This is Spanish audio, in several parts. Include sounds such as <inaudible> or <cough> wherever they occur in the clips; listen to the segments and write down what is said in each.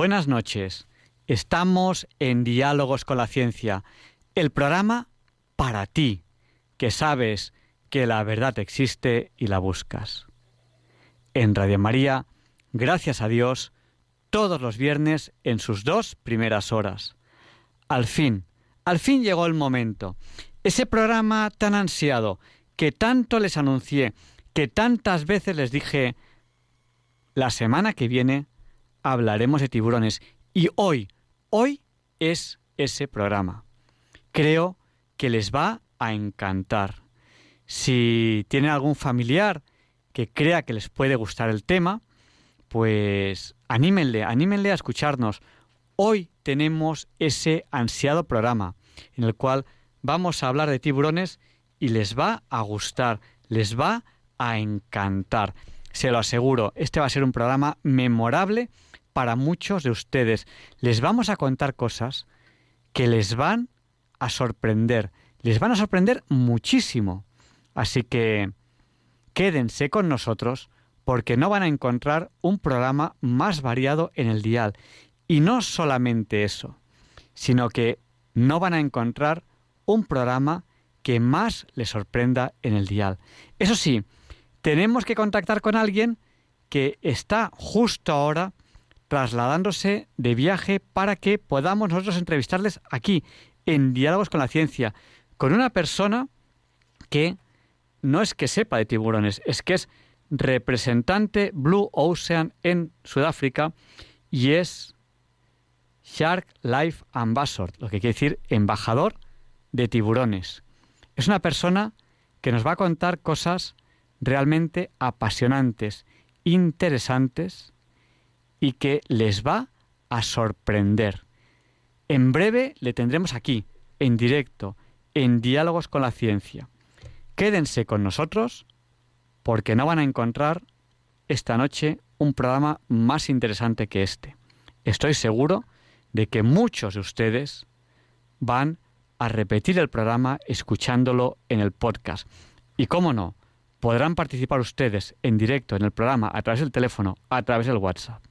Buenas noches. Estamos en Diálogos con la Ciencia, el programa para ti, que sabes que la verdad existe y la buscas. En Radio María, gracias a Dios, todos los viernes en sus dos primeras horas. Al fin, al fin llegó el momento. Ese programa tan ansiado, que tanto les anuncié, que tantas veces les dije, la semana que viene hablaremos de tiburones. Y hoy, hoy es ese programa. Creo que les va a encantar. Si tienen algún familiar que crea que les puede gustar el tema, pues anímenle, anímenle a escucharnos. Hoy tenemos ese ansiado programa en el cual vamos a hablar de tiburones y les va a gustar, les va a encantar. Se lo aseguro, este va a ser un programa memorable para muchos de ustedes. Les vamos a contar cosas que les van a sorprender, les van a sorprender muchísimo. Así que quédense con nosotros porque no van a encontrar un programa más variado en el dial. Y no solamente eso, sino que no van a encontrar un programa que más les sorprenda en el dial. Eso sí, tenemos que contactar con alguien que está justo ahora trasladándose de viaje para que podamos nosotros entrevistarles aquí, en Diálogos con la Ciencia, con una persona que no es que sepa de tiburones, es que es representante Blue Ocean en Sudáfrica y es Shark Life Ambassador, lo que quiere decir embajador de tiburones. Es una persona que nos va a contar cosas realmente apasionantes, interesantes y que les va a sorprender. En breve le tendremos aquí, en directo, en Diálogos con la Ciencia. Quédense con nosotros porque no van a encontrar esta noche un programa más interesante que este. Estoy seguro de que muchos de ustedes van a repetir el programa escuchándolo en el podcast. Y cómo no, podrán participar ustedes en directo en el programa a través del teléfono, a través del WhatsApp.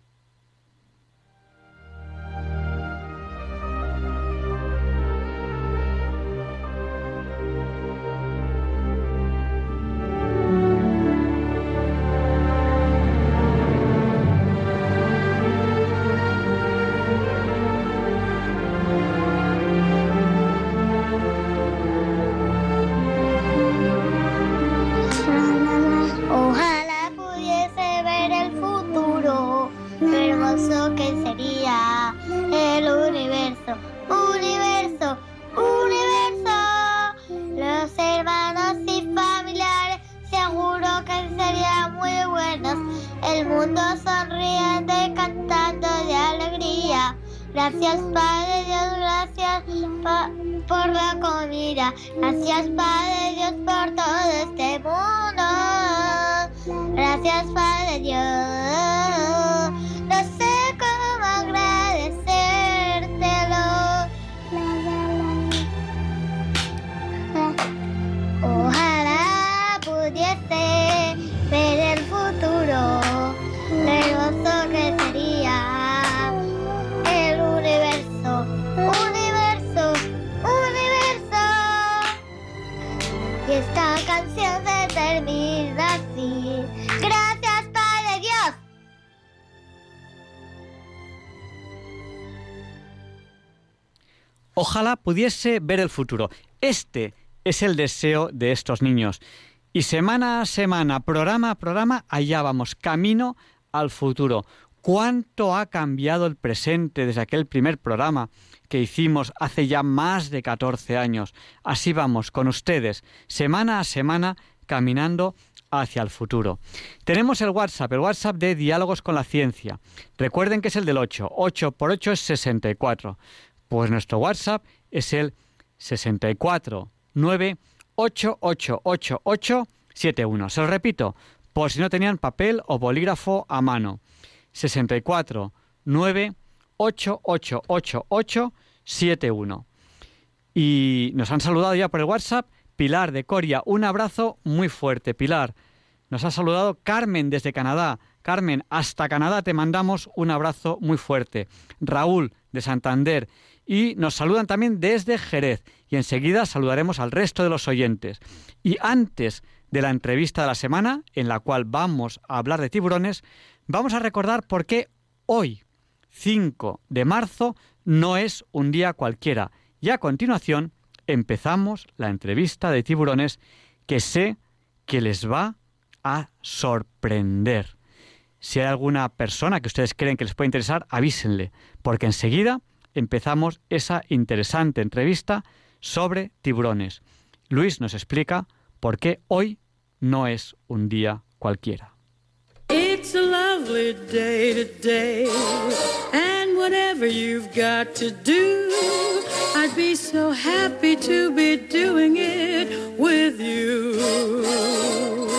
Pudiese ver el futuro. Este es el deseo de estos niños. Y semana a semana, programa a programa, allá vamos, camino al futuro. ¿Cuánto ha cambiado el presente desde aquel primer programa que hicimos hace ya más de 14 años? Así vamos, con ustedes, semana a semana, caminando hacia el futuro. Tenemos el WhatsApp, el WhatsApp de Diálogos con la Ciencia. Recuerden que es el del 8. 8 por 8 es 64. Pues nuestro WhatsApp es el 64 9 71. Se lo repito, por si no tenían papel o bolígrafo a mano. 64 9 71. Y nos han saludado ya por el WhatsApp Pilar de Coria. Un abrazo muy fuerte, Pilar. Nos ha saludado Carmen desde Canadá. Carmen, hasta Canadá te mandamos un abrazo muy fuerte. Raúl de Santander. Y nos saludan también desde Jerez. Y enseguida saludaremos al resto de los oyentes. Y antes de la entrevista de la semana, en la cual vamos a hablar de tiburones, vamos a recordar por qué hoy, 5 de marzo, no es un día cualquiera. Y a continuación empezamos la entrevista de tiburones que sé que les va a sorprender. Si hay alguna persona que ustedes creen que les puede interesar, avísenle, porque enseguida empezamos esa interesante entrevista sobre tiburones. Luis nos explica por qué hoy no es un día cualquiera. It's a lovely day today, and whatever you've got to do, I'd be so happy to be doing it with you.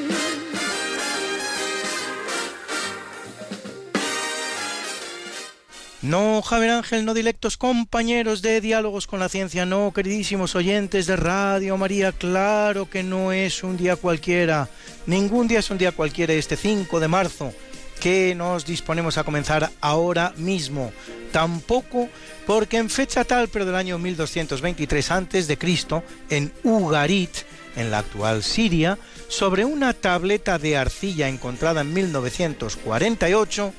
No, Javier Ángel, no directos compañeros de Diálogos con la Ciencia, no, queridísimos oyentes de Radio María, claro que no es un día cualquiera, ningún día es un día cualquiera este 5 de marzo que nos disponemos a comenzar ahora mismo. Tampoco porque en fecha tal, pero del año 1223 a.C., en Ugarit, en la actual Siria, sobre una tableta de arcilla encontrada en 1948,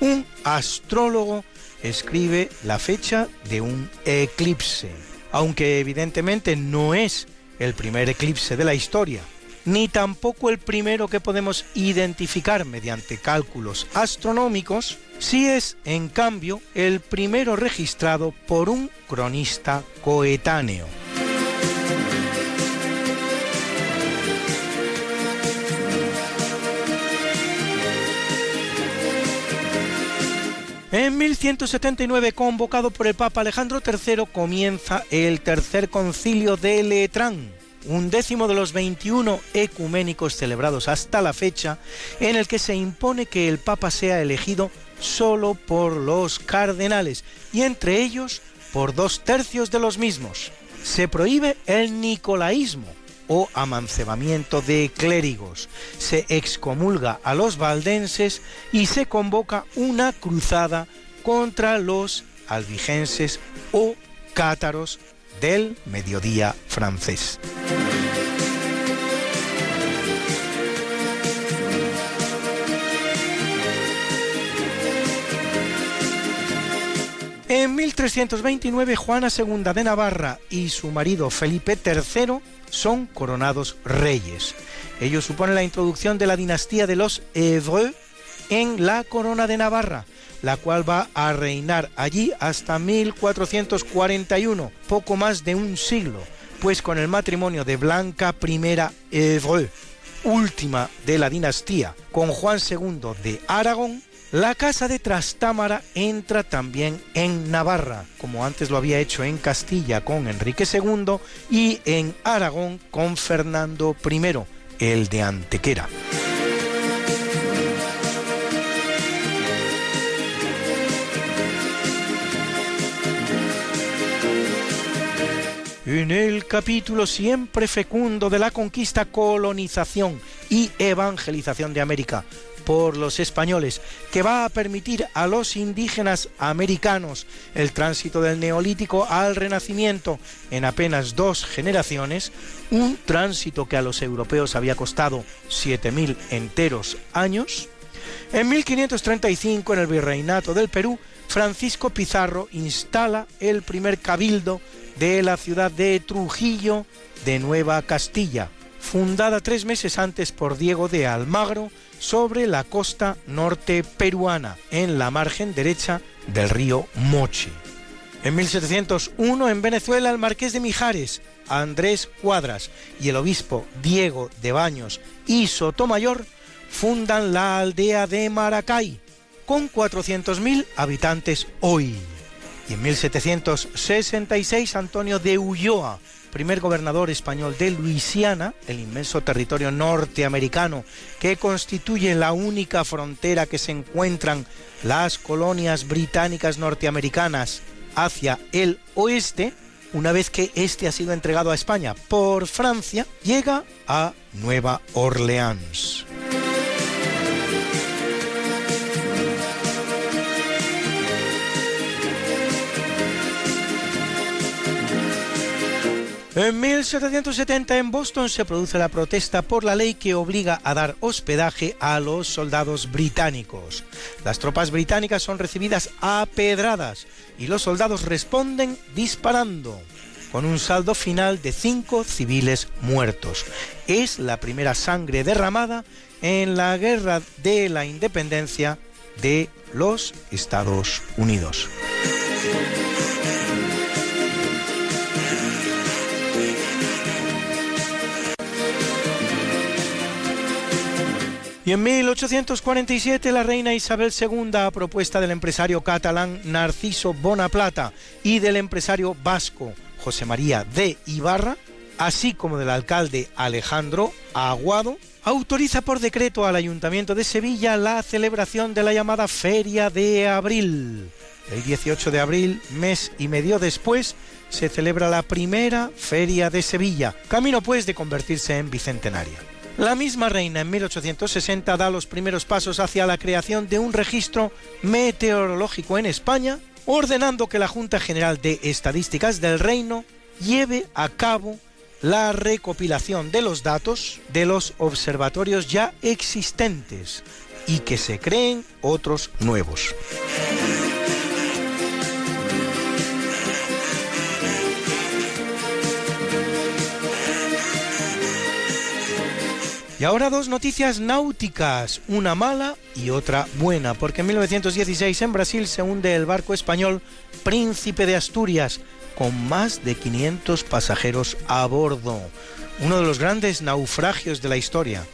un astrólogo escribe la fecha de un eclipse, aunque evidentemente no es el primer eclipse de la historia, ni tampoco el primero que podemos identificar mediante cálculos astronómicos, sí es, en cambio, el primero registrado por un cronista coetáneo. En 1179, convocado por el Papa Alejandro III, comienza el Tercer Concilio de Letrán, un décimo de los 21 ecuménicos celebrados hasta la fecha, en el que se impone que el Papa sea elegido solo por los cardenales y entre ellos por dos tercios de los mismos. Se prohíbe el nicolaísmo, o amancebamiento de clérigos. Se excomulga a los valdenses y se convoca una cruzada contra los albigenses o cátaros del mediodía francés. En 1329 Juana II de Navarra y su marido Felipe III son coronados reyes. Ellos suponen la introducción de la dinastía de los Evreux en la corona de Navarra, la cual va a reinar allí hasta 1441, poco más de un siglo, pues con el matrimonio de Blanca I Evreux, última de la dinastía, con Juan II de Aragón, la casa de Trastámara entra también en Navarra, como antes lo había hecho en Castilla con Enrique II y en Aragón con Fernando I, el de Antequera. En el capítulo siempre fecundo de la conquista, colonización y evangelización de América, por los españoles, que va a permitir a los indígenas americanos el tránsito del neolítico al renacimiento en apenas dos generaciones, un tránsito que a los europeos había costado 7.000 enteros años. En 1535, en el virreinato del Perú, Francisco Pizarro instala el primer cabildo de la ciudad de Trujillo de Nueva Castilla, fundada tres meses antes por Diego de Almagro sobre la costa norte peruana, en la margen derecha del río Moche. En 1701 en Venezuela el marqués de Mijares, Andrés Cuadras y el obispo Diego de Baños y Sotomayor fundan la aldea de Maracay, con 400.000 habitantes hoy. Y en 1766 Antonio de Ulloa, primer gobernador español de Luisiana, el inmenso territorio norteamericano que constituye la única frontera que se encuentran las colonias británicas norteamericanas hacia el oeste, una vez que este ha sido entregado a España por Francia, llega a Nueva Orleans. En 1770 en Boston se produce la protesta por la ley que obliga a dar hospedaje a los soldados británicos. Las tropas británicas son recibidas a pedradas y los soldados responden disparando, con un saldo final de cinco civiles muertos. Es la primera sangre derramada en la guerra de la independencia de los Estados Unidos. Y en 1847 la reina Isabel II, a propuesta del empresario catalán Narciso Bonaplata y del empresario vasco José María de Ibarra, así como del alcalde Alejandro Aguado, autoriza por decreto al Ayuntamiento de Sevilla la celebración de la llamada Feria de Abril. El 18 de abril, mes y medio después, se celebra la primera Feria de Sevilla, camino pues de convertirse en bicentenaria. La misma reina en 1860 da los primeros pasos hacia la creación de un registro meteorológico en España, ordenando que la Junta General de Estadísticas del Reino lleve a cabo la recopilación de los datos de los observatorios ya existentes y que se creen otros nuevos. Y ahora dos noticias náuticas, una mala y otra buena, porque en 1916 en Brasil se hunde el barco español Príncipe de Asturias, con más de 500 pasajeros a bordo, uno de los grandes naufragios de la historia.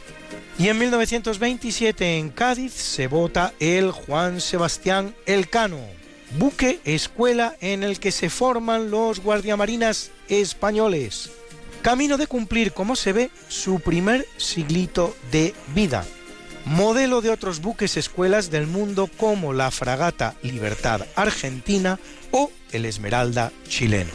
Y en 1927 en Cádiz se vota el Juan Sebastián Elcano, buque escuela en el que se forman los guardiamarinas españoles camino de cumplir, como se ve, su primer siglito de vida. Modelo de otros buques escuelas del mundo como la fragata Libertad Argentina o el Esmeralda chileno.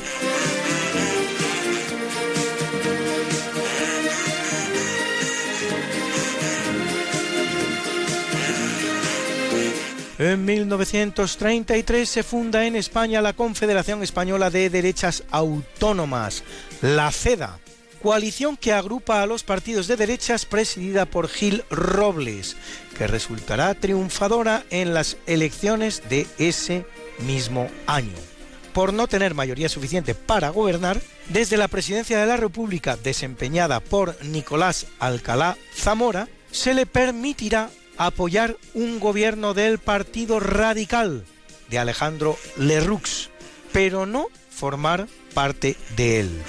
En 1933 se funda en España la Confederación Española de Derechas Autónomas, la CEDA, coalición que agrupa a los partidos de derechas presidida por Gil Robles, que resultará triunfadora en las elecciones de ese mismo año. Por no tener mayoría suficiente para gobernar, desde la presidencia de la República desempeñada por Nicolás Alcalá Zamora, se le permitirá apoyar un gobierno del Partido Radical de Alejandro Lerroux, pero no formar parte de él.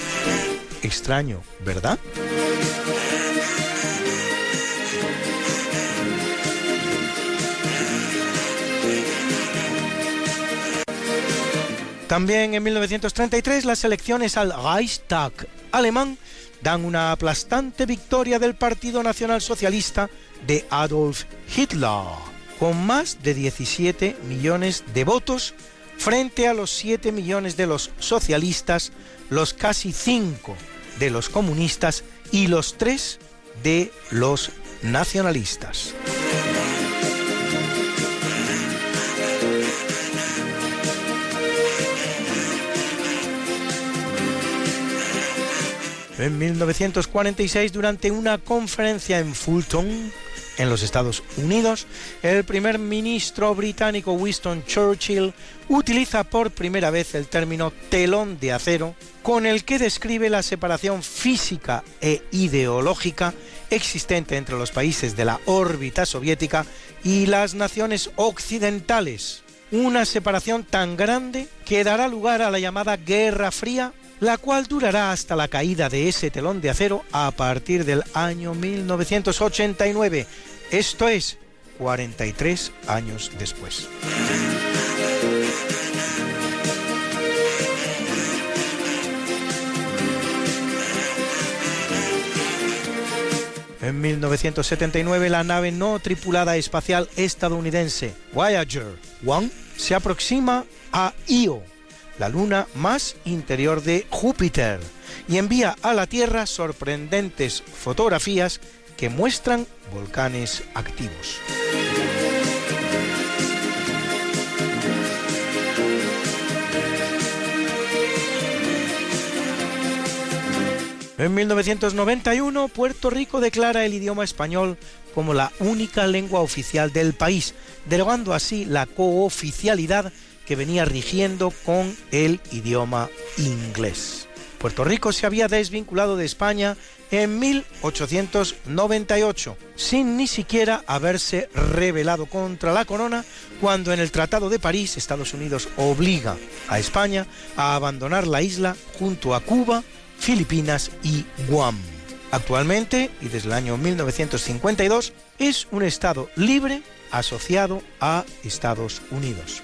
Extraño, ¿verdad? También en 1933 las elecciones al Reichstag alemán dan una aplastante victoria del Partido Nacional Socialista de Adolf Hitler, con más de 17 millones de votos frente a los 7 millones de los socialistas, los casi 5 de los comunistas y los 3 de los nacionalistas. En 1946, durante una conferencia en Fulton, En los Estados Unidos, el primer ministro británico Winston Churchill utiliza por primera vez el término telón de acero, con el que describe la separación física e ideológica existente entre los países de la órbita soviética y las naciones occidentales. Una separación tan grande que dará lugar a la llamada Guerra Fría la cual durará hasta la caída de ese telón de acero a partir del año 1989, esto es, 43 años después. En 1979 la nave no tripulada espacial estadounidense Voyager 1 se aproxima a Io, la luna más interior de Júpiter, y envía a la Tierra sorprendentes fotografías que muestran volcanes activos. En 1991, Puerto Rico declara el idioma español como la única lengua oficial del país, derogando así la cooficialidad que venía rigiendo con el idioma inglés. Puerto Rico se había desvinculado de España en 1898, sin ni siquiera haberse rebelado contra la corona, cuando en el Tratado de París Estados Unidos obliga a España a abandonar la isla junto a Cuba, Filipinas y Guam. Actualmente, y desde el año 1952, es un Estado libre asociado a Estados Unidos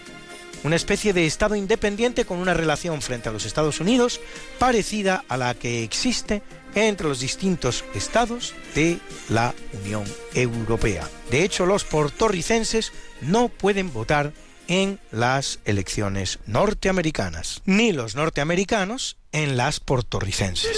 una especie de Estado independiente con una relación frente a los Estados Unidos parecida a la que existe entre los distintos estados de la Unión Europea. De hecho, los puertorricenses no pueden votar en las elecciones norteamericanas, ni los norteamericanos en las puertorricenses.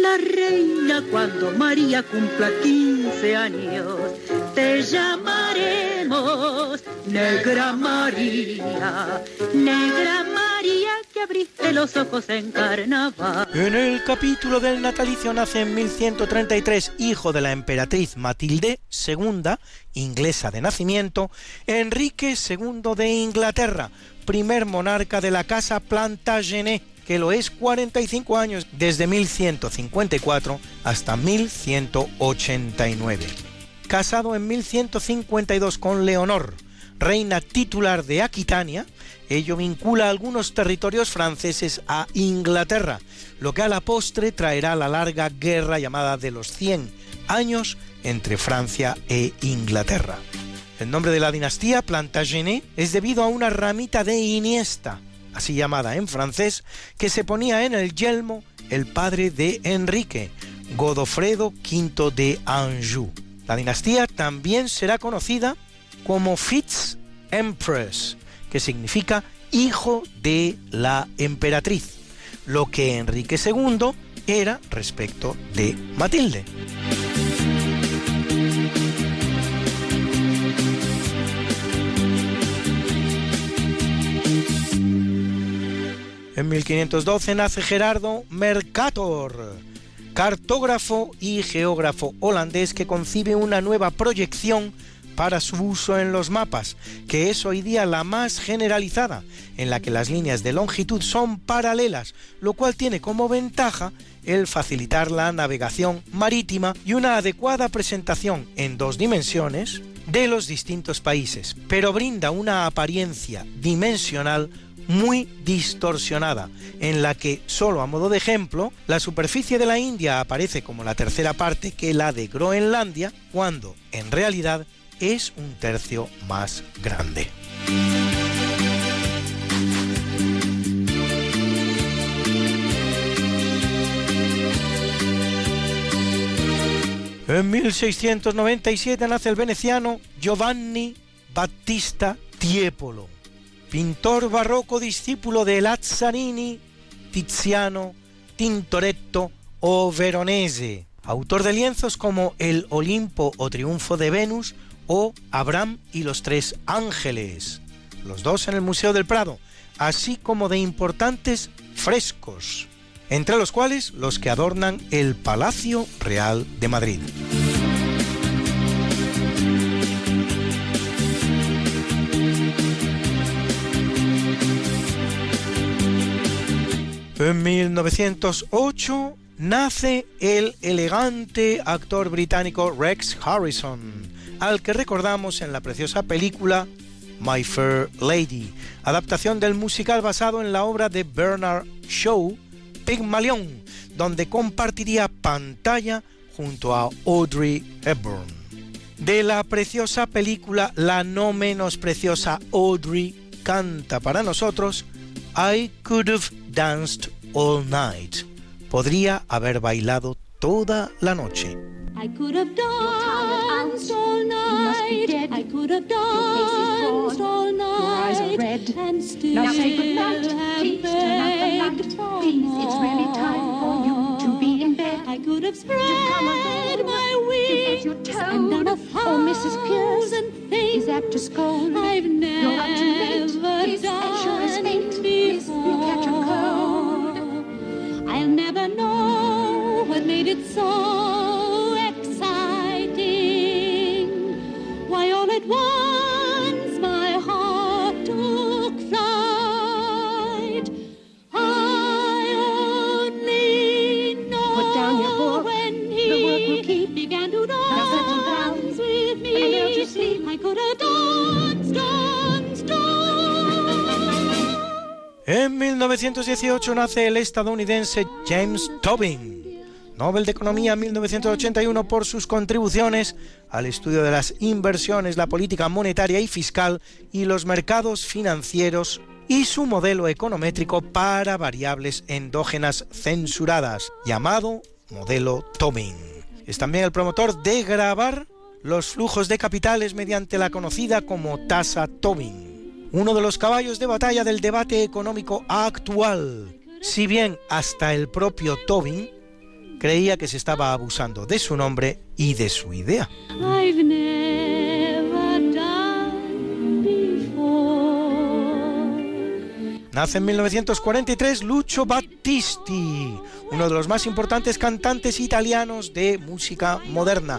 la reina cuando María cumpla 15 años. Te llamaremos Negra María, Negra María que abriste los ojos en carnaval. En el capítulo del natalicio nace en 1133, hijo de la emperatriz Matilde II, inglesa de nacimiento, Enrique II de Inglaterra, primer monarca de la casa Plantagenet que lo es 45 años desde 1154 hasta 1189. Casado en 1152 con Leonor, reina titular de Aquitania, ello vincula algunos territorios franceses a Inglaterra, lo que a la postre traerá la larga guerra llamada de los 100 años entre Francia e Inglaterra. El nombre de la dinastía Plantagenet es debido a una ramita de Iniesta, así llamada en francés, que se ponía en el yelmo el padre de Enrique, Godofredo V de Anjou. La dinastía también será conocida como Fitz Empress, que significa hijo de la emperatriz, lo que Enrique II era respecto de Matilde. En 1512 nace Gerardo Mercator, cartógrafo y geógrafo holandés que concibe una nueva proyección para su uso en los mapas, que es hoy día la más generalizada, en la que las líneas de longitud son paralelas, lo cual tiene como ventaja el facilitar la navegación marítima y una adecuada presentación en dos dimensiones de los distintos países, pero brinda una apariencia dimensional muy distorsionada, en la que, solo a modo de ejemplo, la superficie de la India aparece como la tercera parte que la de Groenlandia, cuando en realidad es un tercio más grande. En 1697 nace el veneciano Giovanni Battista Tiepolo pintor barroco discípulo de Lazzarini, Tiziano Tintoretto o Veronese, autor de lienzos como El Olimpo o Triunfo de Venus o Abraham y los Tres Ángeles, los dos en el Museo del Prado, así como de importantes frescos, entre los cuales los que adornan el Palacio Real de Madrid. En 1908 nace el elegante actor británico Rex Harrison, al que recordamos en la preciosa película My Fair Lady, adaptación del musical basado en la obra de Bernard Shaw, Pygmalion, donde compartiría pantalla junto a Audrey Hepburn. De la preciosa película, la no menos preciosa Audrey canta para nosotros I Could Have Danced All Night. Podría haber bailado toda la noche. I could have danced all night. I could have danced all night. Your eyes are red. And still now say good night. Please turn out the light. Please, it's really time for you I could have spread my wings your toes. Oh, and done a thousand or Mrs. Pierce things. is apt to scold. I've never You're up too late. Please, done sure as fate. Please, you catch a cold. I'll never know what made it so. En 1918 nace el estadounidense James Tobin, Nobel de Economía en 1981 por sus contribuciones al estudio de las inversiones, la política monetaria y fiscal y los mercados financieros y su modelo econométrico para variables endógenas censuradas, llamado modelo Tobin. Es también el promotor de grabar los flujos de capitales mediante la conocida como tasa Tobin uno de los caballos de batalla del debate económico actual, si bien hasta el propio Tobin creía que se estaba abusando de su nombre y de su idea. Nace en 1943 Lucio Battisti, uno de los más importantes cantantes italianos de música moderna.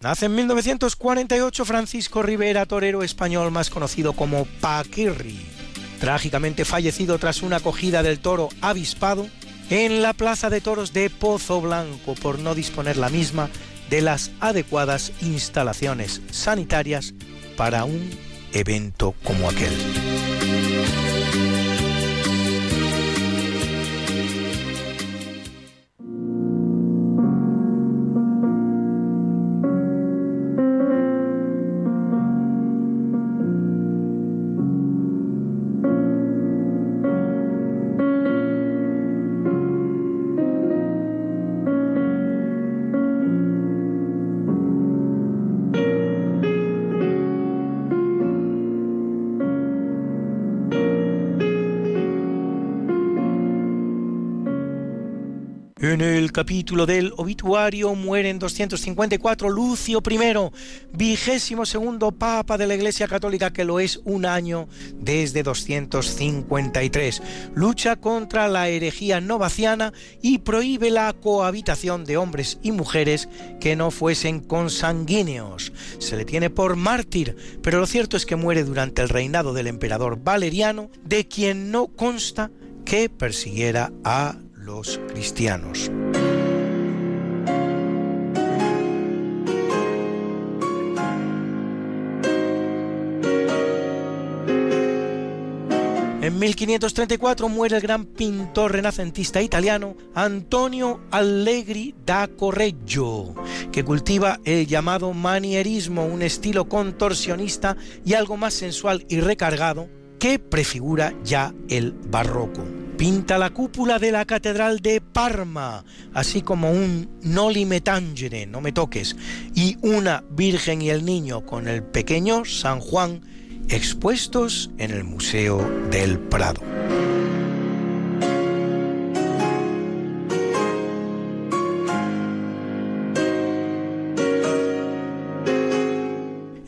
Nace en 1948 Francisco Rivera, torero español más conocido como Paquirri, trágicamente fallecido tras una acogida del toro avispado en la Plaza de Toros de Pozo Blanco por no disponer la misma de las adecuadas instalaciones sanitarias para un evento como aquel. Capítulo del obituario muere en 254 Lucio I, vigésimo segundo papa de la Iglesia Católica, que lo es un año desde 253. Lucha contra la herejía novaciana y prohíbe la cohabitación de hombres y mujeres que no fuesen consanguíneos. Se le tiene por mártir, pero lo cierto es que muere durante el reinado del emperador Valeriano, de quien no consta que persiguiera a los cristianos. En 1534 muere el gran pintor renacentista italiano Antonio Allegri da Correggio, que cultiva el llamado manierismo, un estilo contorsionista y algo más sensual y recargado que prefigura ya el barroco. Pinta la cúpula de la Catedral de Parma, así como un Noli me tangere, no me toques, y una Virgen y el Niño con el pequeño San Juan expuestos en el Museo del Prado.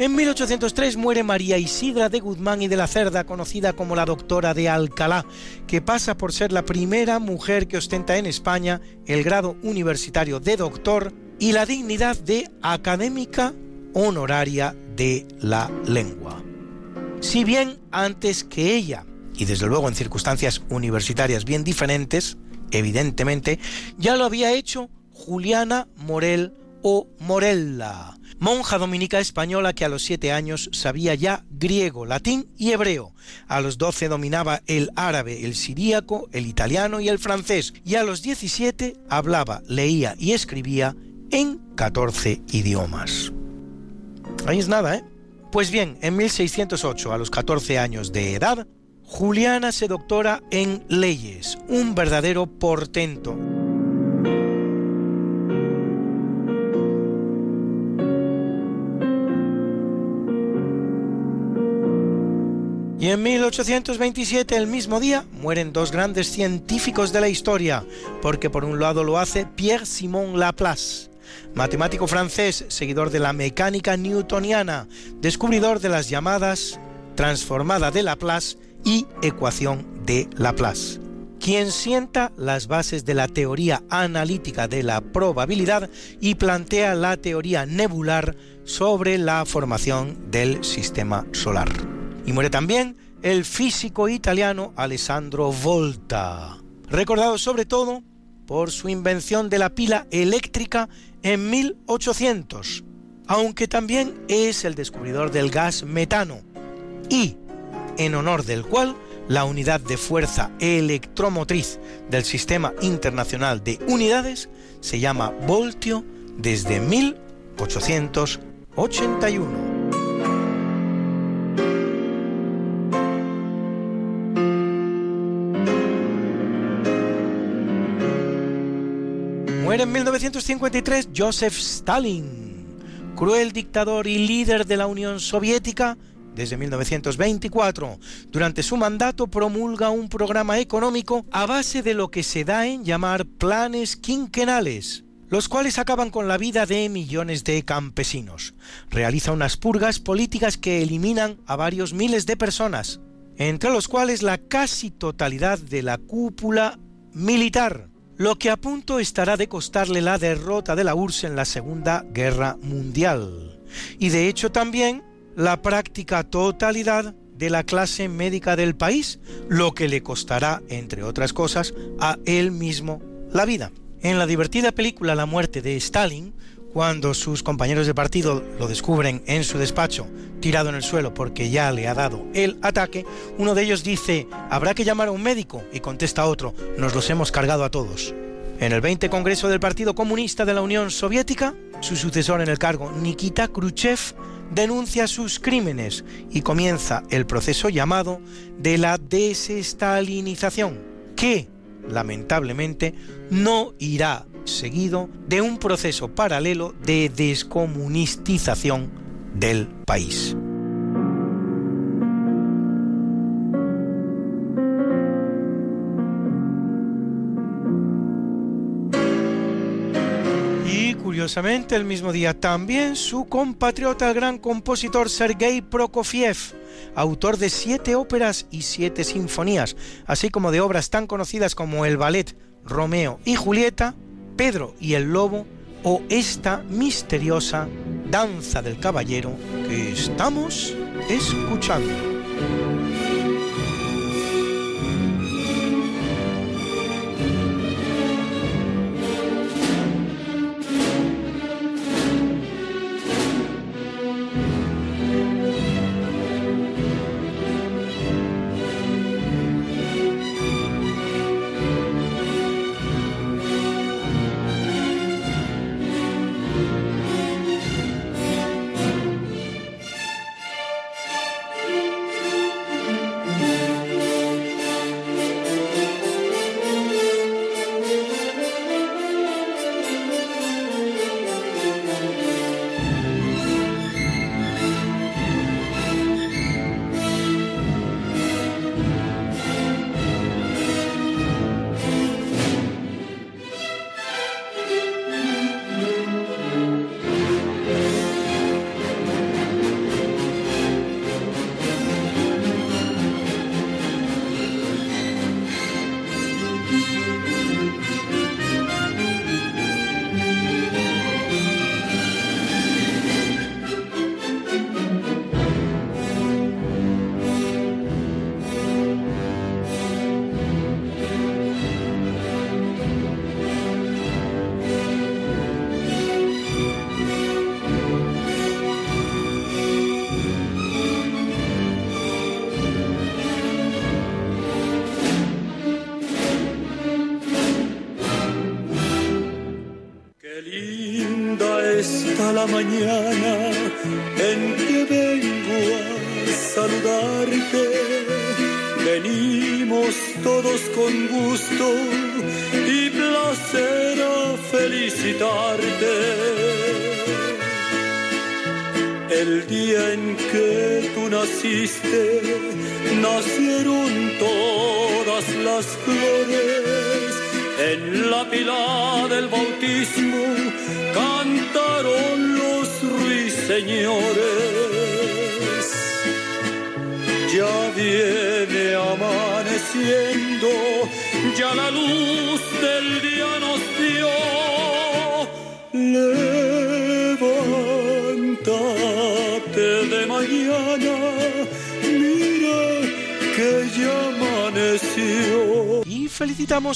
En 1803 muere María Isidra de Guzmán y de la Cerda, conocida como la doctora de Alcalá, que pasa por ser la primera mujer que ostenta en España el grado universitario de doctor y la dignidad de académica honoraria de la lengua. Si bien antes que ella, y desde luego en circunstancias universitarias bien diferentes, evidentemente, ya lo había hecho Juliana Morel o Morella, monja dominica española que a los siete años sabía ya griego, latín y hebreo. A los doce dominaba el árabe, el siríaco, el italiano y el francés, y a los diecisiete hablaba, leía y escribía en catorce idiomas. Ahí es nada, ¿eh? Pues bien, en 1608, a los 14 años de edad, Juliana se doctora en leyes, un verdadero portento. Y en 1827, el mismo día, mueren dos grandes científicos de la historia, porque por un lado lo hace Pierre-Simon Laplace, matemático francés, seguidor de la mecánica newtoniana, descubridor de las llamadas transformada de Laplace y ecuación de Laplace, quien sienta las bases de la teoría analítica de la probabilidad y plantea la teoría nebular sobre la formación del sistema solar. Y muere también el físico italiano Alessandro Volta, recordado sobre todo por su invención de la pila eléctrica en 1800, aunque también es el descubridor del gas metano y en honor del cual la unidad de fuerza electromotriz del Sistema Internacional de Unidades se llama voltio desde 1881. Muere en 1953 Joseph Stalin, cruel dictador y líder de la Unión Soviética desde 1924. Durante su mandato promulga un programa económico a base de lo que se da en llamar planes quinquenales, los cuales acaban con la vida de millones de campesinos. Realiza unas purgas políticas que eliminan a varios miles de personas, entre los cuales la casi totalidad de la cúpula militar lo que a punto estará de costarle la derrota de la URSS en la Segunda Guerra Mundial, y de hecho también la práctica totalidad de la clase médica del país, lo que le costará, entre otras cosas, a él mismo la vida. En la divertida película La muerte de Stalin, cuando sus compañeros de partido lo descubren en su despacho, tirado en el suelo porque ya le ha dado el ataque, uno de ellos dice, habrá que llamar a un médico, y contesta otro, nos los hemos cargado a todos. En el 20 Congreso del Partido Comunista de la Unión Soviética, su sucesor en el cargo, Nikita Khrushchev, denuncia sus crímenes y comienza el proceso llamado de la desestalinización, que, lamentablemente, no irá seguido de un proceso paralelo de descomunistización del país. Y curiosamente el mismo día también su compatriota el gran compositor Sergei Prokofiev, autor de siete óperas y siete sinfonías, así como de obras tan conocidas como el ballet Romeo y Julieta, Pedro y el Lobo o esta misteriosa danza del caballero que estamos escuchando.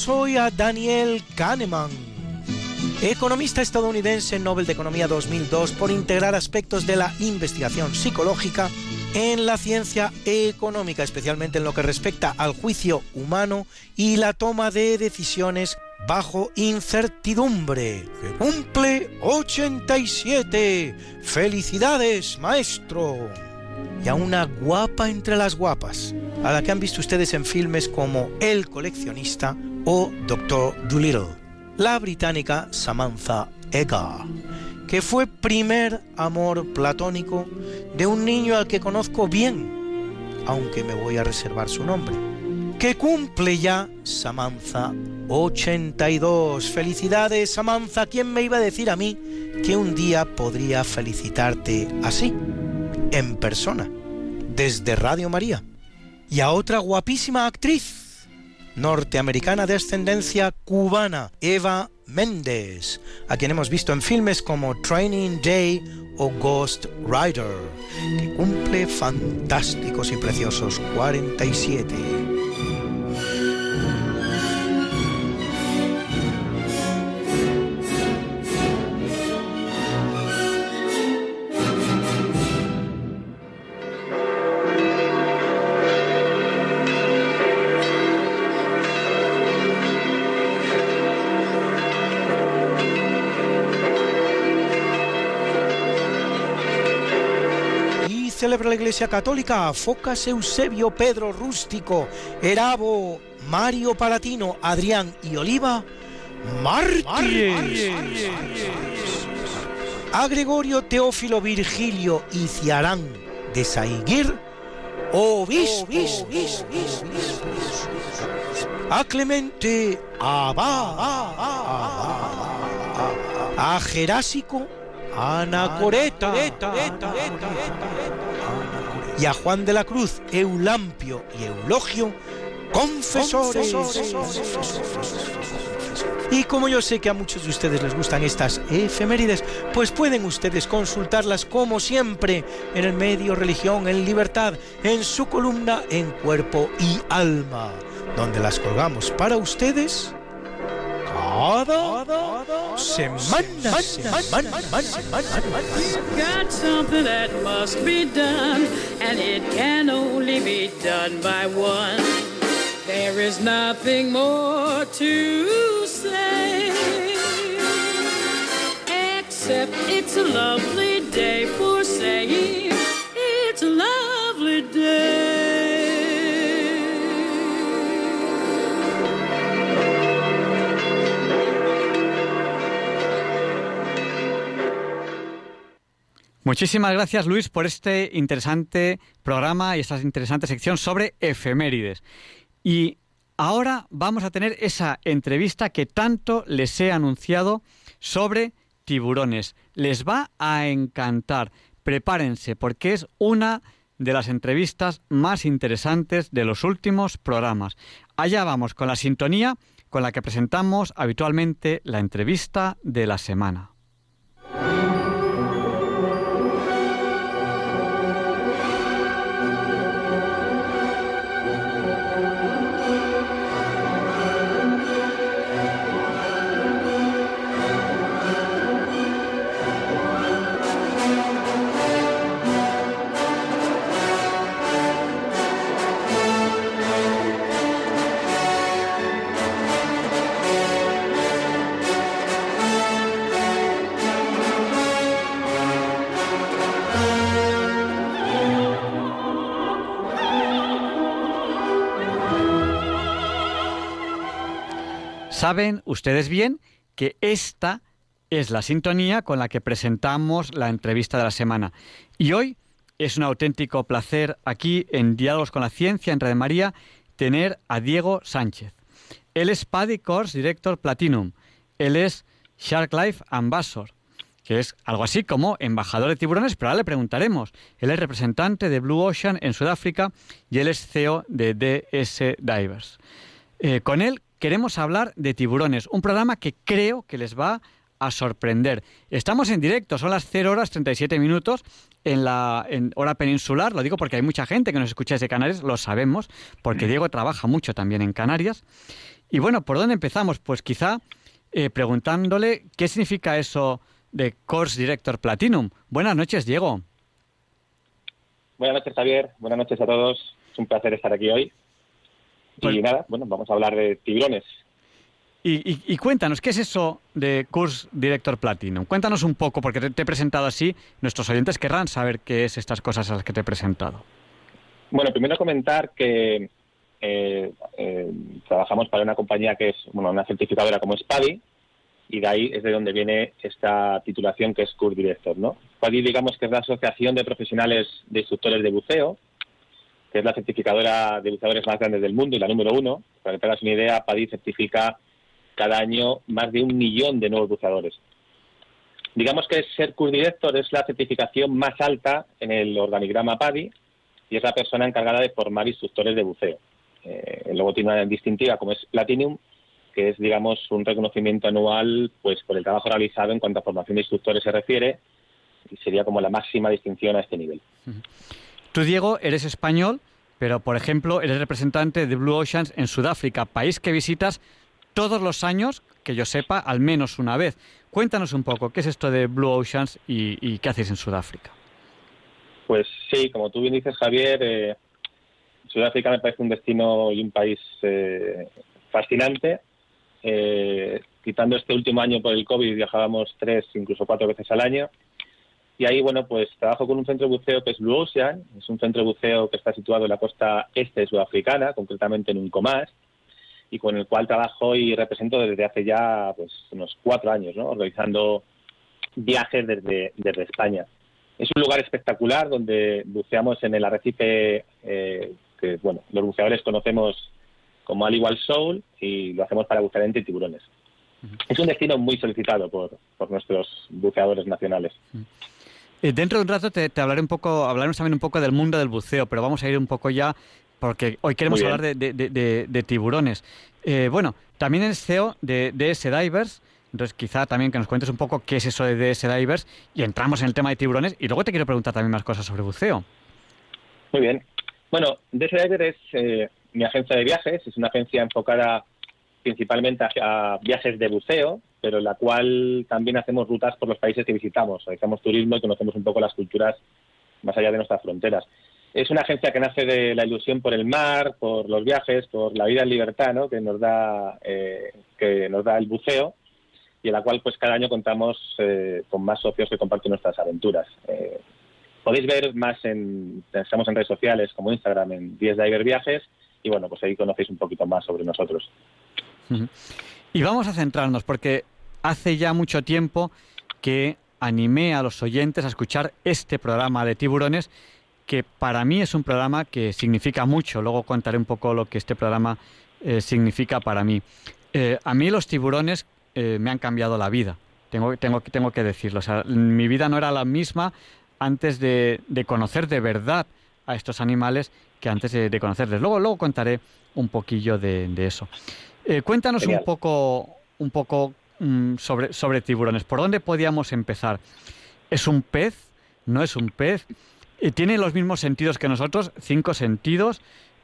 Hoy a Daniel Kahneman, economista estadounidense Nobel de Economía 2002 por integrar aspectos de la investigación psicológica en la ciencia económica, especialmente en lo que respecta al juicio humano y la toma de decisiones bajo incertidumbre. Cumple 87. Felicidades, maestro. Y a una guapa entre las guapas, a la que han visto ustedes en filmes como El coleccionista o Doctor Dolittle, la británica Samantha Eggar que fue primer amor platónico de un niño al que conozco bien, aunque me voy a reservar su nombre, que cumple ya Samantha 82. Felicidades Samantha, ¿quién me iba a decir a mí que un día podría felicitarte así, en persona, desde Radio María? Y a otra guapísima actriz norteamericana de ascendencia cubana, Eva Méndez, a quien hemos visto en filmes como Training Day o Ghost Rider, que cumple fantásticos y preciosos 47. Celebra la Iglesia Católica Focas Eusebio, Pedro Rústico, Erabo, Mario Palatino, Adrián y Oliva, mártires. A Gregorio Teófilo Virgilio y Ciarán de Saiguir, obispos. A Clemente Abad, a Gerásico Anacoreta y a Juan de la Cruz, Eulampio y Eulogio, confesores. Y como yo sé que a muchos de ustedes les gustan estas efemérides, pues pueden ustedes consultarlas como siempre en el medio Religión en Libertad, en su columna En Cuerpo y Alma, donde las colgamos para ustedes cada semana. semana, You've got something that must be done, and it can only be done by one. There is nothing more to say, except it's a lovely day for saying it's a lovely day. Muchísimas gracias Luis por este interesante programa y esta interesante sección sobre efemérides. Y ahora vamos a tener esa entrevista que tanto les he anunciado sobre tiburones. Les va a encantar. Prepárense porque es una de las entrevistas más interesantes de los últimos programas. Allá vamos con la sintonía con la que presentamos habitualmente la entrevista de la semana. Saben ustedes bien que esta es la sintonía con la que presentamos la entrevista de la semana. Y hoy es un auténtico placer aquí en Diálogos con la Ciencia en Red María tener a Diego Sánchez. Él es Paddy Course Director Platinum. Él es Shark Life Ambassador, que es algo así como embajador de tiburones, pero ahora le preguntaremos. Él es representante de Blue Ocean en Sudáfrica y él es CEO de DS Divers. Eh, con él queremos hablar de tiburones, un programa que creo que les va a sorprender. Estamos en directo, son las 0 horas 37 minutos en la hora peninsular, lo digo porque hay mucha gente que nos escucha desde Canarias, lo sabemos, porque Diego trabaja mucho también en Canarias. Y bueno, ¿por dónde empezamos? Pues quizá eh, preguntándole qué significa eso de Course Director Platinum. Buenas noches, Diego. Buenas noches, Javier. Buenas noches a todos. Es un placer estar aquí hoy. Y Pues- nada, bueno, vamos a hablar de tiburones. Y, y- y cuéntanos, ¿qué es eso de Course Director Platinum? Cuéntanos un poco, porque te, te he presentado así, nuestros oyentes querrán saber qué es estas cosas a las que te he presentado. Bueno, primero comentar que eh, eh, trabajamos para una compañía que es bueno, una certificadora como SPADI y de ahí es de donde viene esta titulación que es Course Director, ¿no? SPADI digamos que es la Asociación de Profesionales de Instructores de Buceo, que es la certificadora de buceadores más grande del mundo y la número uno. Para que te una idea, PADI certifica cada año más de un millón de nuevos buceadores. Digamos que ser Course Director es la certificación más alta en el organigrama PADI y es la persona encargada de formar instructores de buceo. Eh, luego tiene una distintiva como es Platinum, que es, digamos, un reconocimiento anual pues por el trabajo realizado en cuanto a formación de instructores se refiere y sería como la máxima distinción a este nivel. Tú, Diego, eres español, pero, por ejemplo, eres representante de Blue Oceans en Sudáfrica, país que visitas todos los años, que yo sepa, al menos una vez. Cuéntanos un poco, ¿qué es esto de Blue Oceans y, qué hacéis en Sudáfrica? Pues sí, como tú bien dices, Javier, eh, Sudáfrica me parece un destino y un país eh, fascinante. Eh, quitando este último año por el COVID, viajábamos tres, incluso cuatro veces al año. Y ahí, bueno, pues trabajo con un centro de buceo que es Blue Ocean. Es un centro de buceo que está situado en la costa este sudafricana, concretamente en Uncomas, y con el cual trabajo y represento desde hace ya pues unos cuatro años, ¿no? Organizando viajes desde, desde España. Es un lugar espectacular donde buceamos en el arrecife eh, que, bueno, los buceadores conocemos como Aliwal Soul y lo hacemos para bucear entre tiburones. Es un destino muy solicitado por, por nuestros buceadores nacionales. Eh, dentro de un rato te, te hablaré un poco, hablaremos también un poco del mundo del buceo, pero vamos a ir un poco ya, porque hoy queremos hablar de, de- de- de tiburones. Eh, bueno, también eres CEO de DS Divers, entonces quizá también que nos cuentes un poco qué es eso de DS Divers y entramos en el tema de tiburones y luego te quiero preguntar también más cosas sobre buceo. Muy bien. Bueno, DS Diver es eh, mi agencia de viajes, es una agencia enfocada principalmente hacia viajes de buceo, pero en la cual también hacemos rutas por los países que visitamos, realizamos turismo y conocemos un poco las culturas más allá de nuestras fronteras. Es una agencia que nace de la ilusión por el mar, por los viajes, por la vida en libertad, ¿no? que nos da eh, que nos da el buceo y en la cual pues cada año contamos eh, con más socios que comparten nuestras aventuras. Eh, podéis ver más en estamos en redes sociales como Instagram en 10 Diver Viajes y bueno pues ahí conocéis un poquito más sobre nosotros. Y vamos a centrarnos, porque hace ya mucho tiempo que animé a los oyentes a escuchar este programa de tiburones, que para mí es un programa que significa mucho. Luego contaré un poco lo que este programa eh, significa para mí. Eh, a mí los tiburones eh, me han cambiado la vida, tengo, tengo, tengo que decirlo. O sea, mi vida no era la misma antes de, de conocer de verdad a estos animales que antes de, de conocerles. Luego, luego contaré un poquillo de, de eso. Cuéntanos un poco, un poco mm, sobre, sobre tiburones. ¿Por dónde podíamos empezar? ¿Es un pez? ¿No es un pez? ¿Tiene los mismos sentidos que nosotros? ¿Cinco sentidos?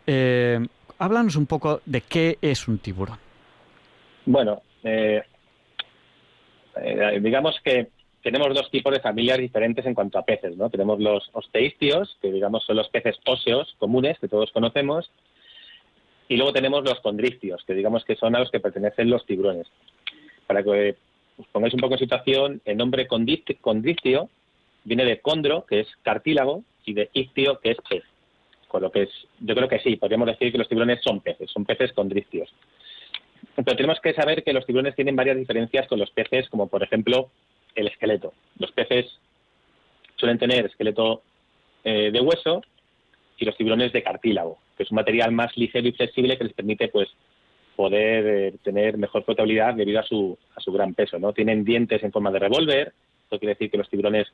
Eh, háblanos un poco de qué es un tiburón. Bueno, eh, eh, digamos que tenemos dos tipos de familias diferentes en cuanto a peces, ¿no? Tenemos los osteistios, que digamos son los peces óseos comunes que todos conocemos, y luego tenemos los condristios, que digamos que son a los que pertenecen los tiburones. Para que os pongáis un poco en situación, el nombre condristio viene de condro, que es cartílago, y de ictio, que es pez. Con lo que es, yo creo que sí, podríamos decir que los tiburones son peces, son peces condristios. Pero tenemos que saber que los tiburones tienen varias diferencias con los peces, como por ejemplo el esqueleto. Los peces suelen tener esqueleto eh, de hueso y los tiburones de cartílago, que es un material más ligero y flexible que les permite pues poder eh, tener mejor flotabilidad debido a su, a su gran peso. ¿no? Tienen dientes en forma de revólver, esto quiere decir que los tiburones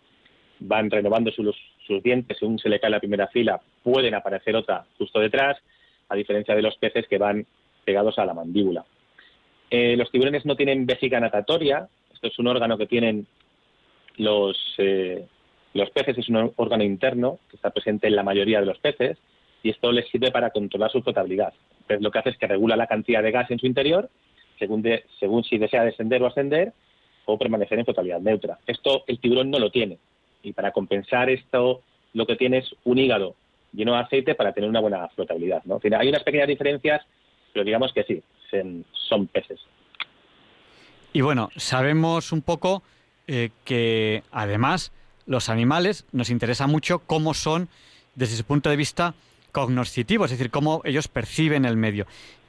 van renovando sus, sus dientes, según se le cae la primera fila, pueden aparecer otra justo detrás, a diferencia de los peces que van pegados a la mandíbula. Eh, los tiburones no tienen vejiga natatoria, esto es un órgano que tienen los, eh, los peces, es un órgano interno que está presente en la mayoría de los peces y esto les sirve para controlar su flotabilidad. Entonces, lo que hace es que regula la cantidad de gas en su interior según, según si desea descender o ascender o permanecer en flotabilidad neutra. Esto el tiburón no lo tiene y para compensar esto lo que tiene es un hígado lleno de aceite para tener una buena flotabilidad. ¿no? Hay unas pequeñas diferencias, pero digamos que sí, son peces. Y bueno, sabemos un poco eh, que además los animales nos interesa mucho cómo son desde su punto de vista cognoscitivo, es decir, cómo ellos perciben el medio.